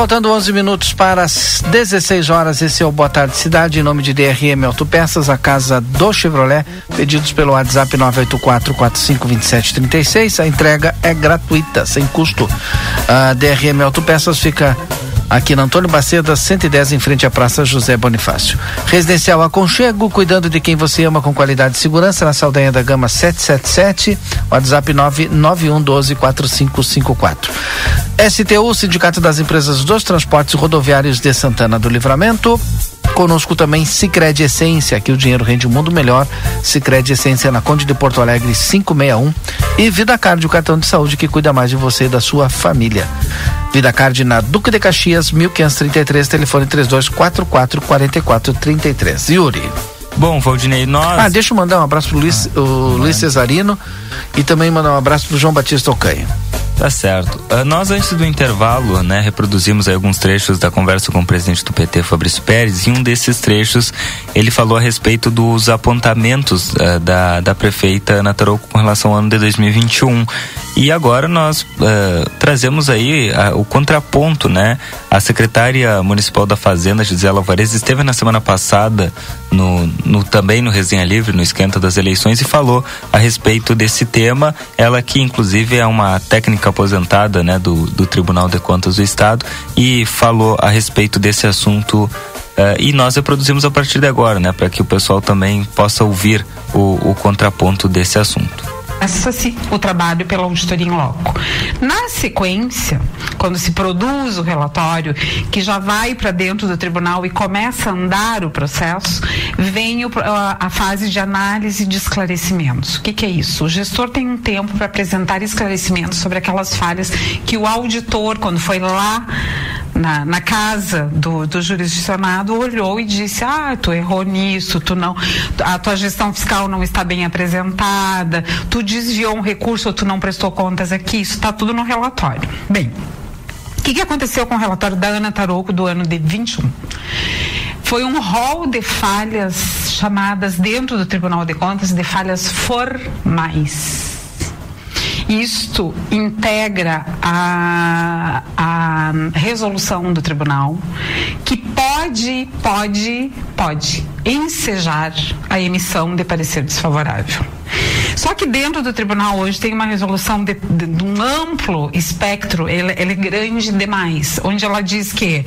Speaker 2: Faltando 11 minutos para as 16 horas. Esse é o Boa Tarde Cidade, em nome de DRM Autopeças, a casa do Chevrolet. Pedidos pelo WhatsApp 984-452736. A entrega é gratuita, sem custo. A DRM Autopeças fica aqui na Antônio Baceda, 110, em frente à Praça José Bonifácio. Residencial Aconchego, cuidando de quem você ama com qualidade e segurança, na Saldanha da Gama 777, WhatsApp 991124554. STU, Sindicato das Empresas dos Transportes Rodoviários de Santana do Livramento. Conosco também Sicredi Essência, aqui o dinheiro rende um mundo melhor. Sicredi Essência na Conde de Porto Alegre 561 e Vida Card, o cartão de saúde que cuida mais de você e da sua família. Vida Card na Duque de Caxias, 1533, telefone 3244 4433. Yuri.
Speaker 8: Bom, Valdinei, nós.
Speaker 2: Ah, deixa eu mandar um abraço pro Luiz, o Luiz Cesarino e também mandar um abraço pro João Batista Ocanha.
Speaker 8: Tá certo. Uh, nós, antes do intervalo, né, reproduzimos aí alguns trechos da conversa com o presidente do PT, Fabrício Pérez, e um desses trechos ele falou a respeito dos apontamentos uh, da, da prefeita Ana Tarouco com relação ao ano de 2021. E agora nós uh, trazemos aí o contraponto, né? A secretária municipal da Fazenda, Gisela Alvarez, esteve na semana passada no, no também no Resenha Livre, no esquenta das eleições, e falou a respeito desse tema. Ela que inclusive é uma técnica aposentada né, do, do Tribunal de Contas do Estado e falou a respeito desse assunto. Uh, e nós reproduzimos a partir de agora, né, para que o pessoal também possa ouvir o, o contraponto desse assunto
Speaker 22: começa-se o trabalho pela auditoria em loco. Na sequência, quando se produz o relatório, que já vai para dentro do tribunal e começa a andar o processo, vem o, a, a, fase de análise de esclarecimentos. O que, que é isso? O gestor tem um tempo para apresentar esclarecimentos sobre aquelas falhas que o auditor, quando foi lá na, na casa do, do jurisdicionado, olhou e disse: Ah, tu errou nisso, tu não, a tua gestão fiscal não está bem apresentada, tu desviou um recurso ou tu não prestou contas aqui, isso está tudo no relatório. Bem, o que, que aconteceu com o relatório da Ana Tarouco do ano de 21? Foi um rol de falhas chamadas dentro do Tribunal de Contas de falhas formais. Isto integra a, a resolução do tribunal que pode, pode, pode ensejar a emissão de parecer desfavorável. Só que dentro do tribunal hoje tem uma resolução de, de, de um amplo espectro, ele, ele, é grande demais, onde ela diz que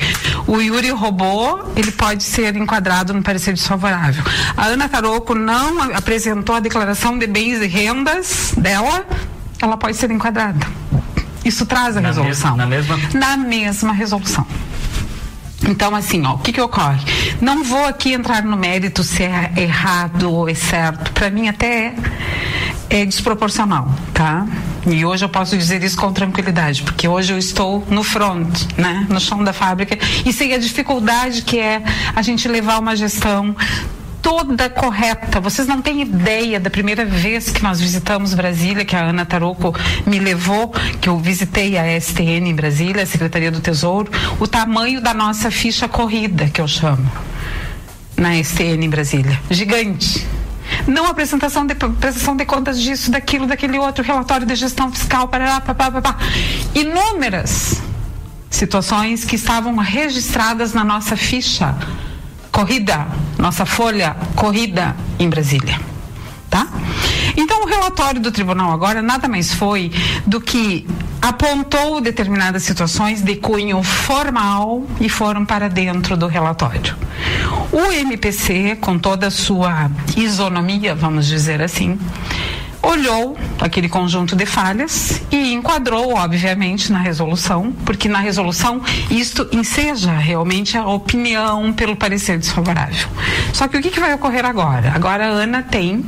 Speaker 22: o Yuri roubou, ele pode ser enquadrado no parecer desfavorável. A Ana Taroco não apresentou a declaração de bens e rendas dela, ela pode ser enquadrada. Isso traz a na resolução.
Speaker 8: Mesma, na mesma?
Speaker 22: Na mesma resolução. Então, assim, ó, o que que ocorre? Não vou aqui entrar no mérito se é errado ou é certo. Para mim, até é, é desproporcional, tá? E hoje eu posso dizer isso com tranquilidade, porque hoje eu estou no front, né? No chão da fábrica e sei a dificuldade que é a gente levar uma gestão toda correta. Vocês não têm ideia da primeira vez que nós visitamos Brasília, que a Ana Taroco me levou, que eu visitei a STN em Brasília, a Secretaria do Tesouro, o tamanho da nossa ficha corrida, que eu chamo, na STN em Brasília. Gigante. Não apresentação de prestação de contas disso, daquilo, daquele outro, relatório de gestão fiscal, parará, papá, papá. Inúmeras situações que estavam registradas na nossa ficha corrida, nossa folha corrida em Brasília. Tá? Então, o relatório do tribunal agora nada mais foi do que apontou determinadas situações de cunho formal e foram para dentro do relatório. O MPC, com toda a sua isonomia, vamos dizer assim, olhou aquele conjunto de falhas e enquadrou, obviamente, na resolução, porque na resolução isto enseja realmente a opinião pelo parecer desfavorável. Só que o que, que vai ocorrer agora? Agora a Ana tem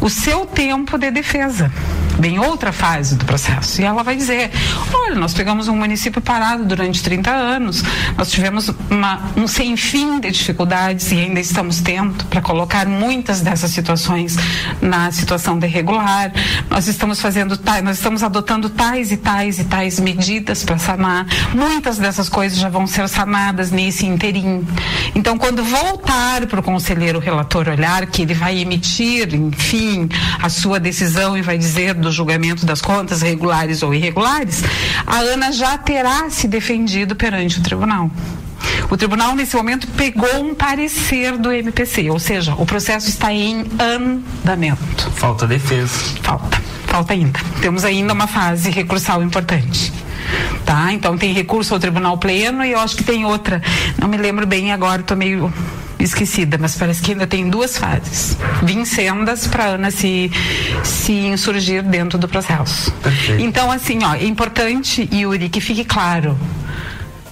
Speaker 22: o seu tempo de defesa. Vem outra fase do processo. E ela vai dizer: olha, nós pegamos um município parado durante 30 anos, nós tivemos uma, um sem fim de dificuldades e ainda estamos tendo para colocar muitas dessas situações na situação de regular. Nós estamos fazendo, tais, nós estamos adotando tais e tais e tais medidas para sanar. Muitas dessas coisas já vão ser sanadas nesse interim. Então, quando voltar para o conselheiro relator olhar, que ele vai emitir, enfim, a sua decisão e vai dizer do julgamento das contas regulares ou irregulares, a Ana já terá se defendido perante o tribunal. O tribunal, nesse momento, pegou um parecer do MPC, ou seja, o processo está em andamento.
Speaker 8: Falta defesa.
Speaker 22: Falta, falta ainda. Temos ainda uma fase recursal importante. Tá? Então tem recurso ao tribunal pleno e eu acho que tem outra. Não me lembro bem agora, estou meio esquecida, mas parece que ainda tem duas fases vincendas para Ana se, se insurgir dentro do processo.
Speaker 8: Perfeito.
Speaker 22: Então, assim, ó, é importante, Yuri, que fique claro.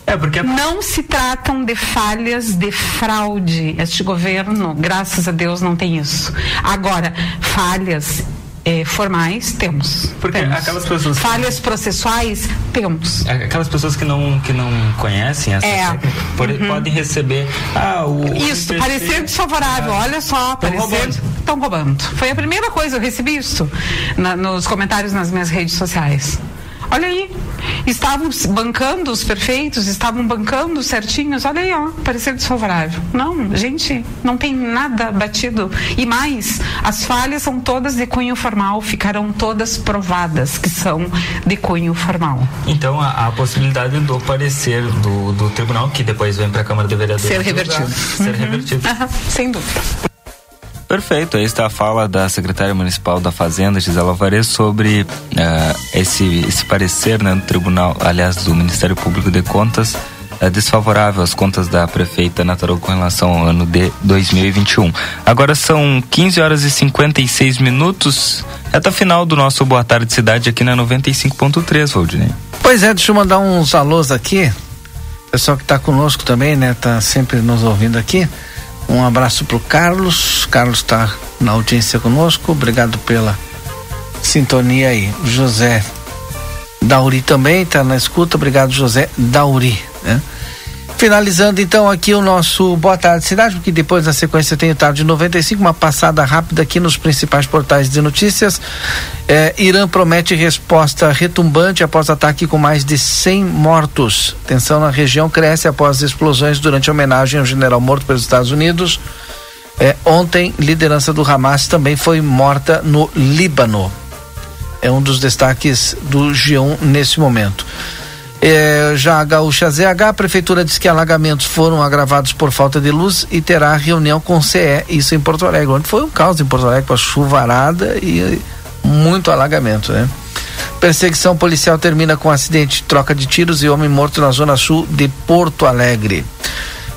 Speaker 8: É porque
Speaker 22: não se tratam de falhas de fraude. Este governo, graças a Deus, não tem isso. Agora, falhas eh, formais temos.
Speaker 8: Porque
Speaker 22: temos.
Speaker 8: aquelas pessoas.
Speaker 22: Falhas processuais temos.
Speaker 8: Aquelas pessoas que não, que não conhecem essa
Speaker 22: É.
Speaker 8: técnica pode- podem receber. Ah, o.
Speaker 22: Isso, parecer desfavorável, olha só, parecer.
Speaker 8: roubando.
Speaker 22: Estão roubando. Foi a primeira coisa, eu recebi isso na- nos comentários nas minhas redes sociais. Olha aí, estavam bancando os perfeitos, estavam bancando os certinhos, olha aí, ó, parecer desfavorável. Não, gente, não tem nada batido. E mais, as falhas são todas de cunho formal, ficarão todas provadas que são de cunho formal.
Speaker 8: Então, a, a possibilidade do parecer do, do tribunal, que depois vem para a Câmara de Vereadores.
Speaker 22: Ser revertido.
Speaker 8: Ser
Speaker 22: Uhum.
Speaker 8: revertido.
Speaker 22: Aham, sem dúvida.
Speaker 8: Perfeito, aí está a fala da secretária municipal da Fazenda, Gisela Alvarez, sobre eh, esse, esse parecer né, do tribunal, aliás, do Ministério Público de Contas, eh, desfavorável às contas da prefeita Natarou com relação ao ano de 2021. Agora são 15 horas e 56 minutos, reta final do nosso Boa Tarde Cidade aqui na 95.3, Valdinei.
Speaker 2: Pois é, deixa eu mandar uns alôs aqui. Pessoal que está conosco também, né? Tá sempre nos ouvindo aqui. Um abraço pro Carlos. Carlos está na audiência conosco. Obrigado pela sintonia aí. José Dauri também está na escuta. Obrigado, José Dauri. Né? Finalizando então aqui o nosso Boa Tarde Cidade, porque depois na sequência tem o Tarde 95, uma passada rápida aqui nos principais portais de notícias. É, Irã promete resposta retumbante após ataque com mais de 100 mortos. Tensão na região cresce após explosões durante a homenagem ao general morto pelos Estados Unidos. É, ontem, liderança do Hamas também foi morta no Líbano. É um dos destaques do G1 nesse momento. É, já a Gaúcha ZH, a prefeitura diz que alagamentos foram agravados por falta de luz e terá reunião com o CE, isso em Porto Alegre. Onde foi um caos em Porto Alegre com a chuvarada e muito alagamento, né? Perseguição policial termina com acidente, troca de tiros e homem morto na zona sul de Porto Alegre.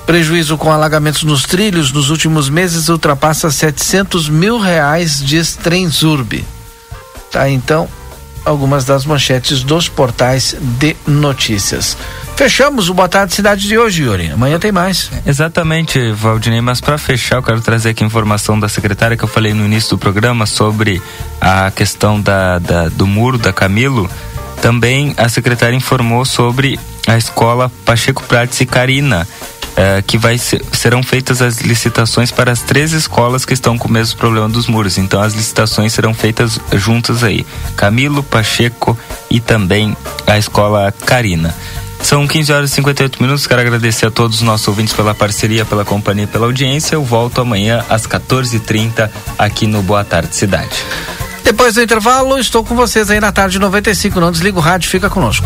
Speaker 2: Prejuízo com alagamentos nos trilhos nos últimos meses ultrapassa 700 mil reais, diz Trenzurb. Tá, então, algumas das manchetes dos portais de notícias. Fechamos o Boa Tarde Cidade de hoje, Yuri. Amanhã tem mais.
Speaker 8: Exatamente, Valdinei, mas para fechar, eu quero trazer aqui a informação da secretária que eu falei no início do programa sobre a questão da, da- do muro da Camilo. Também a secretária informou sobre a escola Pacheco Prates e Carina. Eh, que vai ser, serão feitas as licitações para as três escolas que estão com o mesmo problema dos muros. Então as licitações serão feitas juntas aí. Camilo, Pacheco e também a escola Carina. São 15 horas e 58 minutos. Quero agradecer a todos os nossos ouvintes pela parceria, pela companhia pela audiência. Eu volto amanhã às 14h30 aqui no Boa Tarde Cidade.
Speaker 2: Depois do intervalo, estou com vocês aí na tarde 95. Não desliga o rádio, fica conosco.